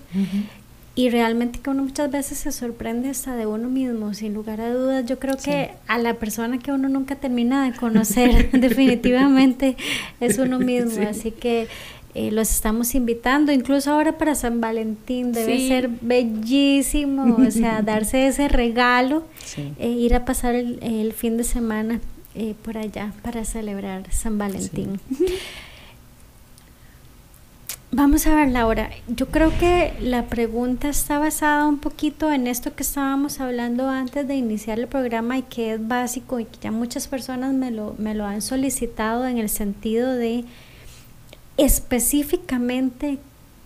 Y realmente que uno muchas veces se sorprende hasta de uno mismo, sin lugar a dudas. Yo creo que a la persona que uno nunca termina de conocer definitivamente es uno mismo. Así que eh, los estamos invitando, incluso ahora para San Valentín, debe ser bellísimo, o sea, darse ese regalo, e ir a pasar el, fin de semana eh, por allá para celebrar San Valentín. Vamos a ver, Laura. Yo creo que la pregunta está basada un poquito en esto que estábamos hablando antes de iniciar el programa y que es básico y que ya muchas personas me lo, me lo han solicitado en el sentido de específicamente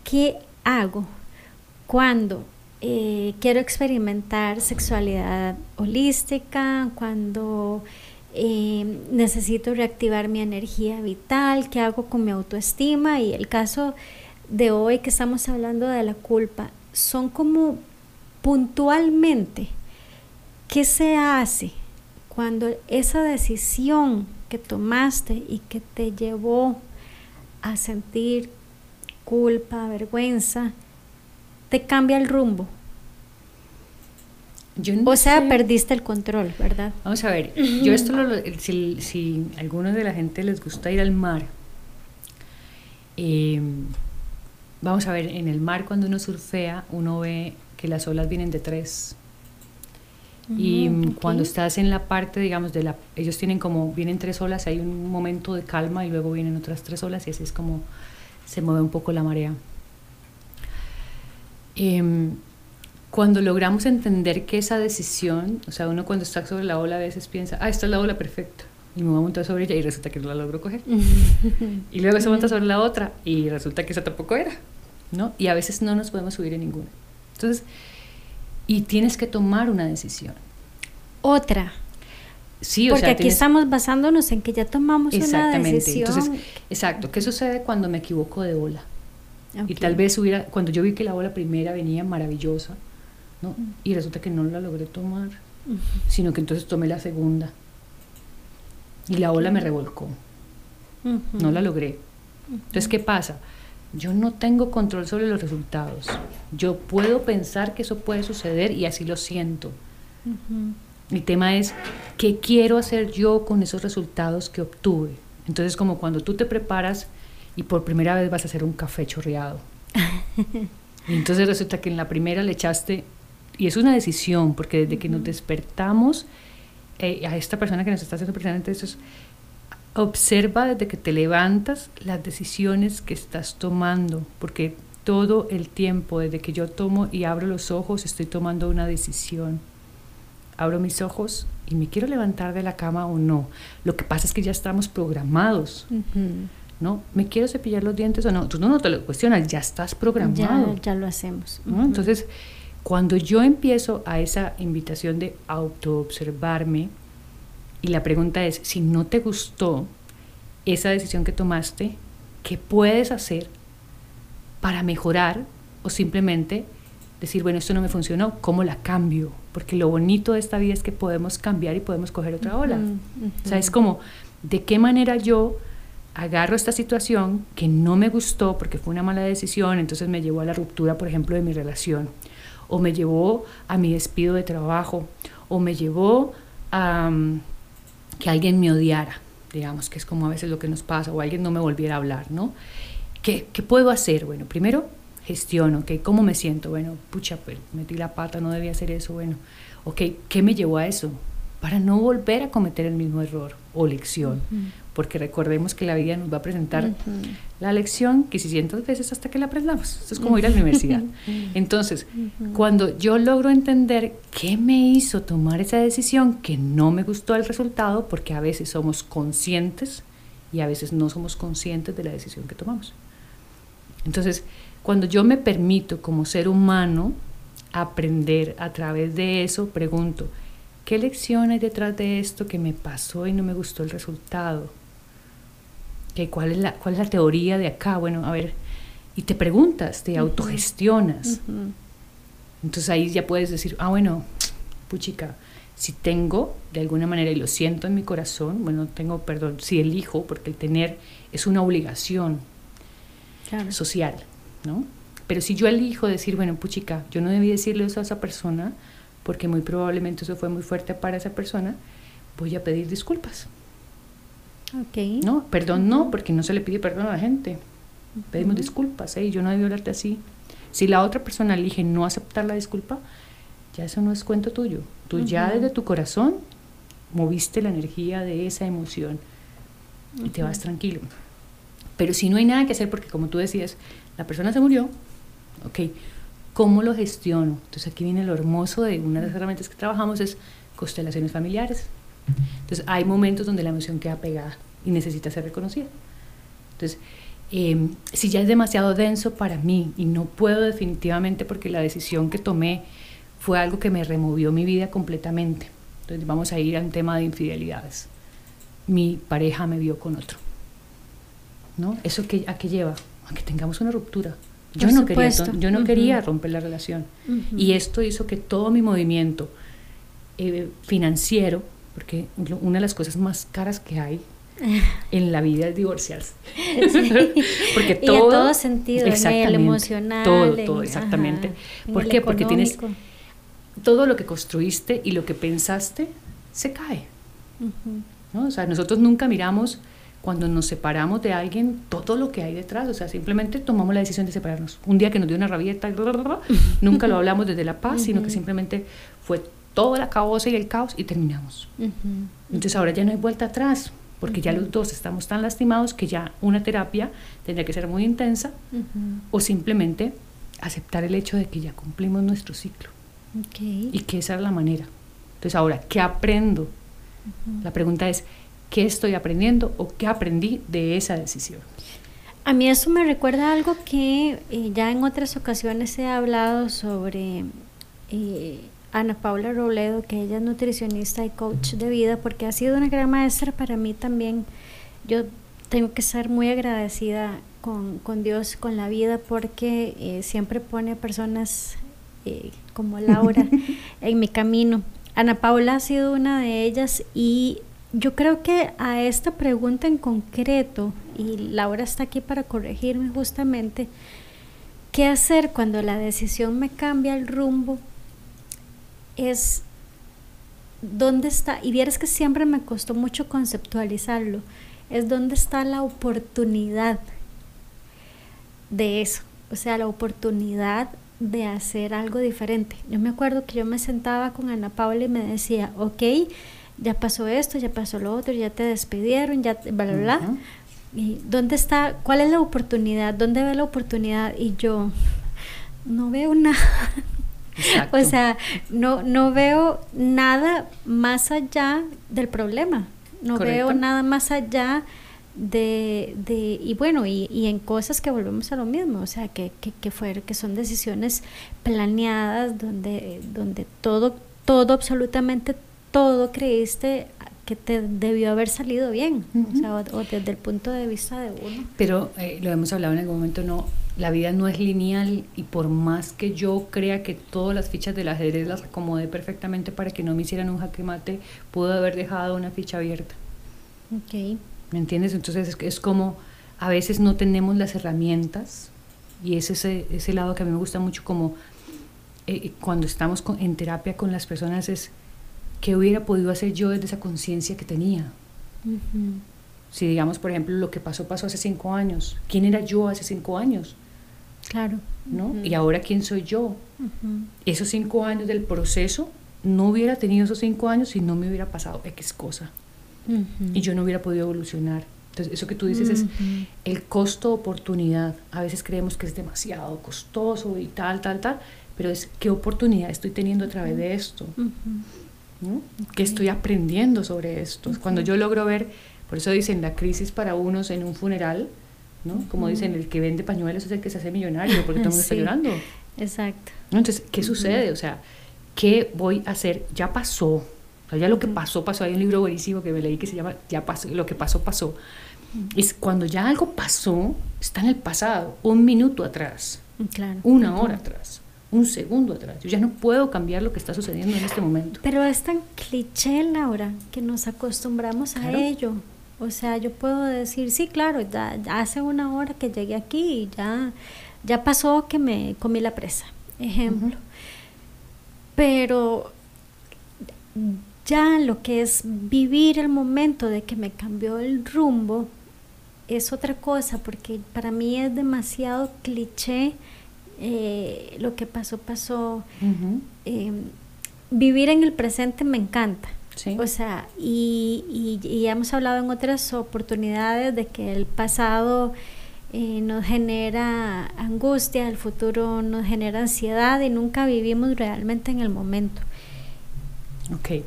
qué hago cuando eh, quiero experimentar sexualidad holística, cuando eh, necesito reactivar mi energía vital, qué hago con mi autoestima y el caso de hoy que estamos hablando de la culpa, son como puntualmente qué se hace cuando esa decisión que tomaste y que te llevó a sentir culpa, vergüenza, te cambia el rumbo o sea, perdiste el control, ¿verdad? Vamos a ver, yo esto si, si a algunos de la gente les gusta ir al mar, eh, vamos a ver, en el mar cuando uno surfea, uno ve que las olas vienen de tres. y cuando estás en la parte, digamos, de la... Ellos tienen como, vienen tres olas, hay un momento de calma y luego vienen otras tres olas y así es como se mueve un poco la marea. Eh, cuando logramos entender que esa decisión, o sea, uno cuando está sobre la ola a veces piensa, ah, esta es la ola perfecta, y me voy a montar sobre ella y resulta que no la logro coger. y luego se monta sobre la otra y resulta que esa tampoco era, ¿no? Y a veces no nos podemos subir en ninguna. Entonces, y tienes que tomar una decisión. Otra. Sí, o Porque aquí estamos basándonos en que ya tomamos una decisión. Entonces, exacto. ¿Qué sucede cuando me equivoco de ola? Y tal vez hubiera, cuando yo vi que la ola primera venía maravillosa, y resulta que no la logré tomar, sino que entonces tomé la segunda. Y la ola me revolcó. No la logré. Entonces, ¿qué pasa? Yo no tengo control sobre los resultados. Yo puedo pensar que eso puede suceder y así lo siento. El tema es, ¿qué quiero hacer yo con esos resultados que obtuve? Entonces, como cuando tú te preparas y por primera vez vas a hacer un café chorreado. y entonces resulta que en la primera le echaste y es una decisión, porque desde que nos despertamos, eh, a esta persona que nos está haciendo precisamente esto es, observa desde que te levantas las decisiones que estás tomando, porque todo el tiempo, desde que yo tomo y abro los ojos, estoy tomando una decisión. Abro mis ojos y me quiero levantar de la cama o no. Lo que pasa es que ya estamos programados. ¿no? ¿Me quiero cepillar los dientes o no? Tú no, te lo cuestionas, ya estás programado. Ya, ya lo hacemos. Entonces, cuando yo empiezo a esa invitación de autoobservarme, y la pregunta es, si no te gustó esa decisión que tomaste, ¿qué puedes hacer para mejorar o simplemente decir, bueno, esto no me funcionó, ¿cómo la cambio? Porque lo bonito de esta vida es que podemos cambiar y podemos coger otra ola. O sea, es como, ¿de qué manera yo agarro esta situación que no me gustó porque fue una mala decisión, entonces me llevó a la ruptura, por ejemplo, de mi relación? O me llevó a mi despido de trabajo, o me llevó a mm, que alguien me odiara, digamos, que es como a veces lo que nos pasa, o alguien no me volviera a hablar, ¿no? ¿Qué, qué puedo hacer? Bueno, primero gestiono, ¿ok? ¿Cómo me siento? Bueno, pucha, pues metí la pata, no debía hacer eso, bueno, ok, ¿qué me llevó a eso? Para no volver a cometer el mismo error o lección porque recordemos que la vida nos va a presentar la lección que cientos veces hasta que la aprendamos. Esto es como ir a la universidad. Entonces, cuando yo logro entender qué me hizo tomar esa decisión, que no me gustó el resultado, porque a veces somos conscientes y a veces no somos conscientes de la decisión que tomamos. Entonces, cuando yo me permito como ser humano aprender a través de eso, pregunto, ¿qué lección hay detrás de esto que me pasó y no me gustó el resultado? Cuál, es la, ¿Cuál es la teoría de acá? Bueno, a ver, y te preguntas, te autogestionas. Entonces ahí ya puedes decir, ah, bueno, puchica, si tengo de alguna manera y lo siento en mi corazón, bueno, tengo, perdón, si elijo, porque el tener es una obligación social, ¿no? Pero si yo elijo decir, bueno, puchica, yo no debí decirle eso a esa persona, porque muy probablemente eso fue muy fuerte para esa persona, voy a pedir disculpas. Okay. No, perdón no, porque no se le pide perdón a la gente. Pedimos disculpas, ¿eh? yo no debí hablarte así. Si la otra persona elige no aceptar la disculpa, ya eso no es cuento tuyo. Tú ya desde tu corazón moviste la energía de esa emoción y te vas tranquilo. Pero si no hay nada que hacer, porque como tú decías, la persona se murió, ok, ¿cómo lo gestiono? Entonces aquí viene lo hermoso de una de las herramientas que trabajamos es constelaciones familiares. Entonces hay momentos donde la emoción queda pegada y necesita ser reconocida. Entonces, em, si ya es demasiado denso para mí y no puedo definitivamente porque la decisión que tomé fue algo que me removió mi vida completamente. Entonces vamos a ir a un tema de infidelidades. Mi pareja me vio con otro. ¿No? ¿Eso a qué lleva? A que tengamos una ruptura. Yo no, quería, yo no quería romper la relación. Y esto hizo que todo mi movimiento eh, financiero, porque una de las cosas más caras que hay en la vida es divorciarse. porque todo, y en todo sentido, en el emocional. Todo, todo, exactamente. ¿Por qué? Porque tienes todo lo que construiste y lo que pensaste se cae. ¿no? O sea, nosotros nunca miramos cuando nos separamos de alguien todo lo que hay detrás. O sea, simplemente tomamos la decisión de separarnos. Un día que nos dio una rabieta, nunca lo hablamos desde la paz, sino que simplemente fue todo la caos y el caos y terminamos. Entonces ahora ya no hay vuelta atrás porque ya los dos estamos tan lastimados que ya una terapia tendría que ser muy intensa o simplemente aceptar el hecho de que ya cumplimos nuestro ciclo y que esa es la manera. Entonces ahora, ¿qué aprendo? La pregunta es, ¿qué estoy aprendiendo o qué aprendí de esa decisión? A mí eso me recuerda algo que eh, ya en otras ocasiones he hablado sobre eh, Ana Paula Robledo, que ella es nutricionista y coach de vida, porque ha sido una gran maestra para mí también. Yo tengo que ser muy agradecida con, con Dios, con la vida, porque eh, siempre pone a personas eh, como Laura en mi camino. Ana Paula ha sido una de ellas y yo creo que a esta pregunta en concreto, y Laura está aquí para corregirme justamente, ¿qué hacer cuando la decisión me cambia el rumbo? Es dónde está, y vieras que siempre me costó mucho conceptualizarlo, es dónde está la oportunidad de eso, o sea, la oportunidad de hacer algo diferente. Yo me acuerdo que yo me sentaba con Ana Paula y me decía, ok, ya pasó esto, ya pasó lo otro, ya te despidieron, ya, bla, bla, bla. ¿Y dónde está? ¿Cuál es la oportunidad? ¿Dónde ve la oportunidad? Y yo no veo nada, o sea, no, no veo nada más allá del problema, no veo nada más allá de, de y bueno, y, y, en cosas que volvemos a lo mismo, o sea, que, que, que, fue, que son decisiones planeadas, donde, donde todo, todo, absolutamente todo creíste que te debió haber salido bien, o, sea, o, desde el punto de vista de uno. Pero eh, lo hemos hablado en algún momento, no, la vida no es lineal y por más que yo crea que todas las fichas del ajedrez las acomodé perfectamente para que no me hicieran un jaque mate, pudo haber dejado una ficha abierta. Ok. ¿Me entiendes? Entonces es, es como a veces no tenemos las herramientas y es ese, ese lado que a mí me gusta mucho como eh, cuando estamos en terapia con las personas es qué hubiera podido hacer yo desde esa conciencia que tenía. Si digamos, por ejemplo, lo que pasó pasó hace cinco años, ¿quién era yo hace cinco años? Claro. ¿no? Y ahora, ¿quién soy yo? Esos cinco años del proceso, no hubiera tenido esos cinco años si no me hubiera pasado X cosa. Y yo no hubiera podido evolucionar. Entonces, eso que tú dices es el costo-oportunidad. A veces creemos que es demasiado costoso y tal, tal, tal, pero es qué oportunidad estoy teniendo a través de esto. ¿No? ¿Qué estoy aprendiendo sobre esto? Cuando yo logro ver, por eso dicen, la crisis para unos en un funeral, ¿no? Como dicen, el que vende pañuelos es el que se hace millonario, porque todo el mundo está llorando. Exacto. Entonces, ¿qué sucede? O sea, ¿qué voy a hacer? Ya pasó. ya lo que pasó, pasó. Hay un libro buenísimo que me leí que se llama Ya pasó, lo que pasó, pasó. Es cuando ya algo pasó, está en el pasado, un minuto atrás, claro. una hora atrás, un segundo atrás. Yo ya no puedo cambiar lo que está sucediendo en este momento. Pero es tan cliché, Laura, que nos acostumbramos a ello. O sea, yo puedo decir, sí, claro, ya, hace una hora que llegué aquí y ya, ya pasó que me comí la presa, ejemplo. Pero ya lo que es vivir el momento de que me cambió el rumbo es otra cosa, porque para mí es demasiado cliché eh, lo que pasó, pasó. Em, vivir en el presente me encanta o sea, y, y, hemos hablado en otras oportunidades de que el pasado eh, nos genera angustia, el futuro nos genera ansiedad y nunca vivimos realmente en el momento. Ok.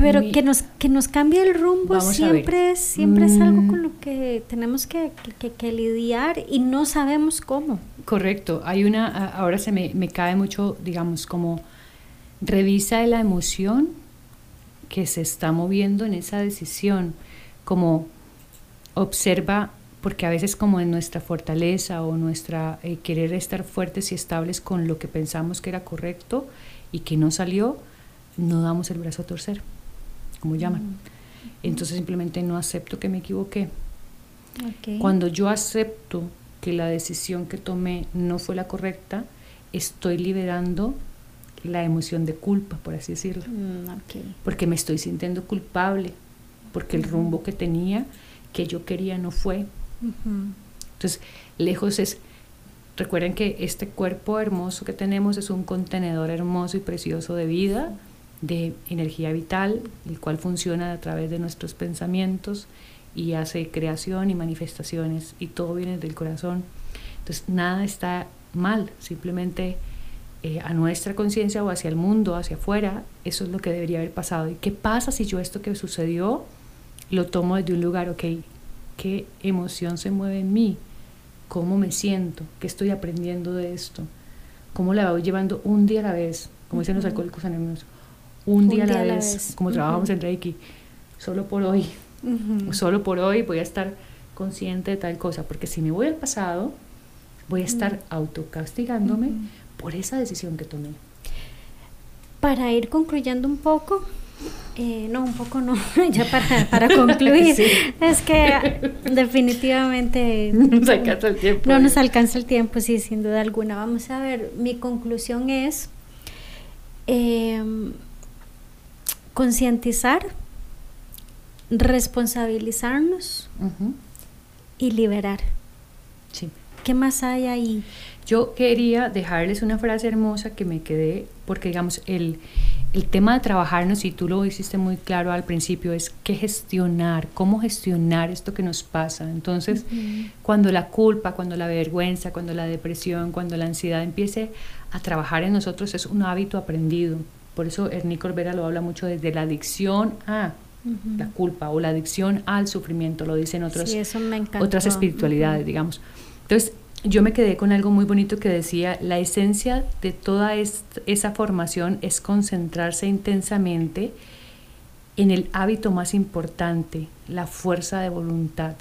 Pero que nos que nos cambie el rumbo siempre, siempre es algo con mm. lo que tenemos que, que, lidiar y no sabemos cómo. Correcto. Hay una, ahora se me, me cae mucho, digamos, como revisa la emoción que se está moviendo en esa decisión, como observa, porque a veces como en nuestra fortaleza o nuestra eh, querer estar fuertes y estables con lo que pensamos que era correcto y que no salió, no damos el brazo a torcer como llaman. Mm. Entonces simplemente no acepto que me equivoqué. Cuando yo acepto que la decisión que tomé no fue la correcta, estoy liberando la emoción de culpa, por así decirlo. Mm, porque me estoy sintiendo culpable, porque el rumbo que tenía, que yo quería, no fue. Entonces, lejos es, recuerden que este cuerpo hermoso que tenemos es un contenedor hermoso y precioso de vida de energía vital, el cual funciona a través de nuestros pensamientos y hace creación y manifestaciones y todo viene del corazón. Entonces nada está mal, simplemente eh, a nuestra conciencia o hacia el mundo, hacia afuera, eso es lo que debería haber pasado. ¿Y qué pasa si yo esto que sucedió lo tomo desde un lugar, ok, qué emoción se mueve en mí? ¿Cómo me siento? ¿Qué estoy aprendiendo de esto? ¿Cómo la voy llevando un día a la vez? Como dicen los alcohólicos anónimos un, día, a la, vez, como trabajamos en Reiki, solo por hoy, solo por hoy voy a estar consciente de tal cosa, porque si me voy al pasado, voy a estar autocastigándome por esa decisión que tomé. Para ir concluyendo un poco, eh, no, un poco no, ya para, para concluir, es que definitivamente no nos alcanza el tiempo, sí, sin duda alguna. Vamos a ver, mi conclusión es, eh, concientizar, responsabilizarnos y liberar. Sí. ¿Qué más hay ahí? Yo quería dejarles una frase hermosa que me quedé, porque digamos, el, el tema de trabajarnos, y tú lo hiciste muy claro al principio, es qué gestionar, cómo gestionar esto que nos pasa. Entonces, cuando la culpa, cuando la vergüenza, cuando la depresión, cuando la ansiedad empiece a trabajar en nosotros, es un hábito aprendido. Por eso Ernie Corbera lo habla mucho desde la adicción a la culpa o la adicción al sufrimiento, lo dicen otros, otras espiritualidades, digamos. Entonces, yo me quedé con algo muy bonito que decía, la esencia de toda esa formación es concentrarse intensamente en el hábito más importante, la fuerza de voluntad.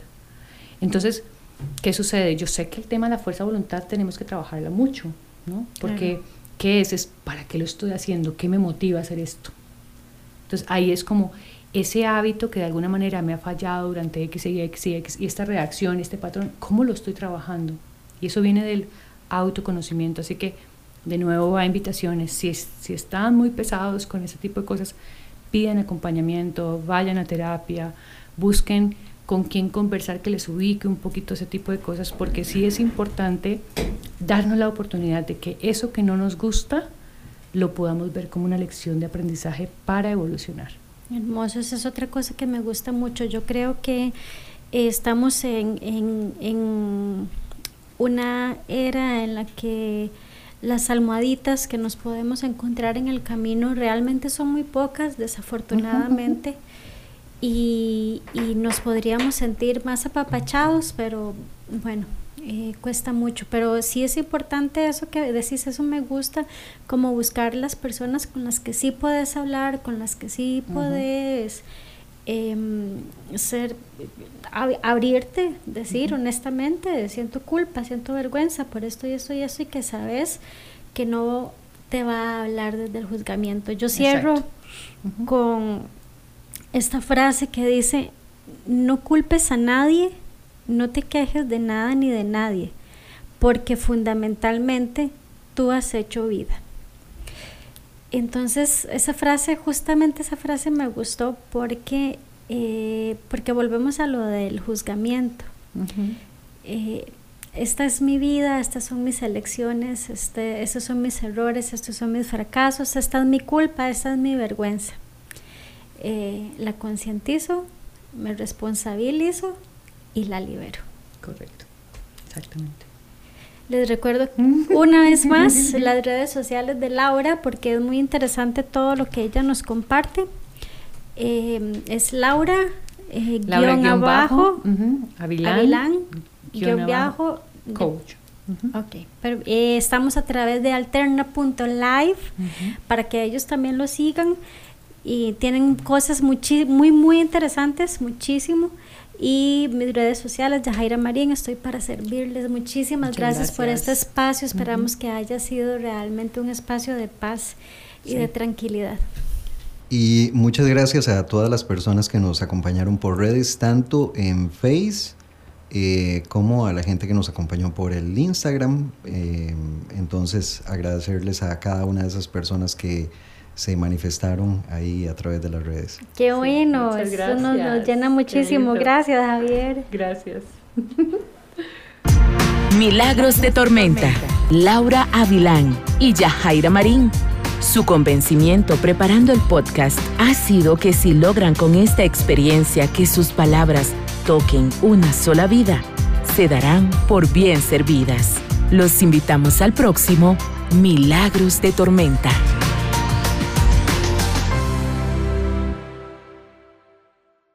Entonces, ¿qué sucede? Yo sé que el tema de la fuerza de voluntad tenemos que trabajarla mucho, ¿no? Porque... ¿Qué es? Para qué lo estoy haciendo, qué me motiva a hacer esto. Entonces ahí es como ese hábito que de alguna manera me ha fallado durante X y X y X y esta reacción, este patrón, ¿cómo lo estoy trabajando? Y eso viene del autoconocimiento. Así que de nuevo a invitaciones. Si, si están muy pesados con ese tipo de cosas, piden acompañamiento, vayan a terapia, busquen con quién conversar que les ubique un poquito ese tipo de cosas, porque sí es importante darnos la oportunidad de que eso que no nos gusta lo podamos ver como una lección de aprendizaje para evolucionar. Hermoso, esa es otra cosa que me gusta mucho. Yo creo que eh, estamos en, en, en una era en la que las almohaditas que nos podemos encontrar en el camino realmente son muy pocas, desafortunadamente y, nos podríamos sentir más apapachados, pero bueno, eh, cuesta mucho, pero sí es importante eso que decís, eso me gusta, como buscar las personas con las que sí puedes hablar, con las que sí puedes em, ser, abrirte, decir honestamente, siento culpa, siento vergüenza por esto y esto y eso, y que sabes que no te va a hablar desde el juzgamiento. Yo cierro con esta frase que dice, no culpes a nadie, no te quejes de nada ni de nadie, porque fundamentalmente tú has hecho vida. Entonces, esa frase, justamente esa frase me gustó porque, eh, porque volvemos a lo del juzgamiento. Eh, esta es mi vida, estas son mis elecciones, este, estos son mis errores, estos son mis fracasos, esta es mi culpa, esta es mi vergüenza. Eh, la concientizo, me responsabilizo y la libero. correcto, exactamente. Les recuerdo una vez más las redes sociales de Laura porque es muy interesante todo lo que ella nos comparte. Eh, es Laura, eh, guion, abajo, Avilán, guion, abajo, coach. Ok, pero eh, estamos a través de alterna.live para que ellos también lo sigan y tienen cosas muy, muy, interesantes, muchísimo. Y mis redes sociales, Yajaira Marín, estoy para servirles. Muchísimas gracias, por este espacio. Esperamos que haya sido realmente un espacio de paz y de tranquilidad. Y muchas gracias a todas las personas que nos acompañaron por redes, tanto en Face eh, como a la gente que nos acompañó por el Instagram. Eh, entonces, agradecerles a cada una de esas personas que se manifestaron ahí a través de las redes. Qué bueno, eso nos, llena muchísimo. Gracias, Javier. Gracias. Milagros de Tormenta, Laura Avilán y Yajaira Marín. Su convencimiento preparando el podcast ha sido que si logran con esta experiencia que sus palabras toquen una sola vida, se darán por bien servidas. Los invitamos al próximo Milagros de Tormenta.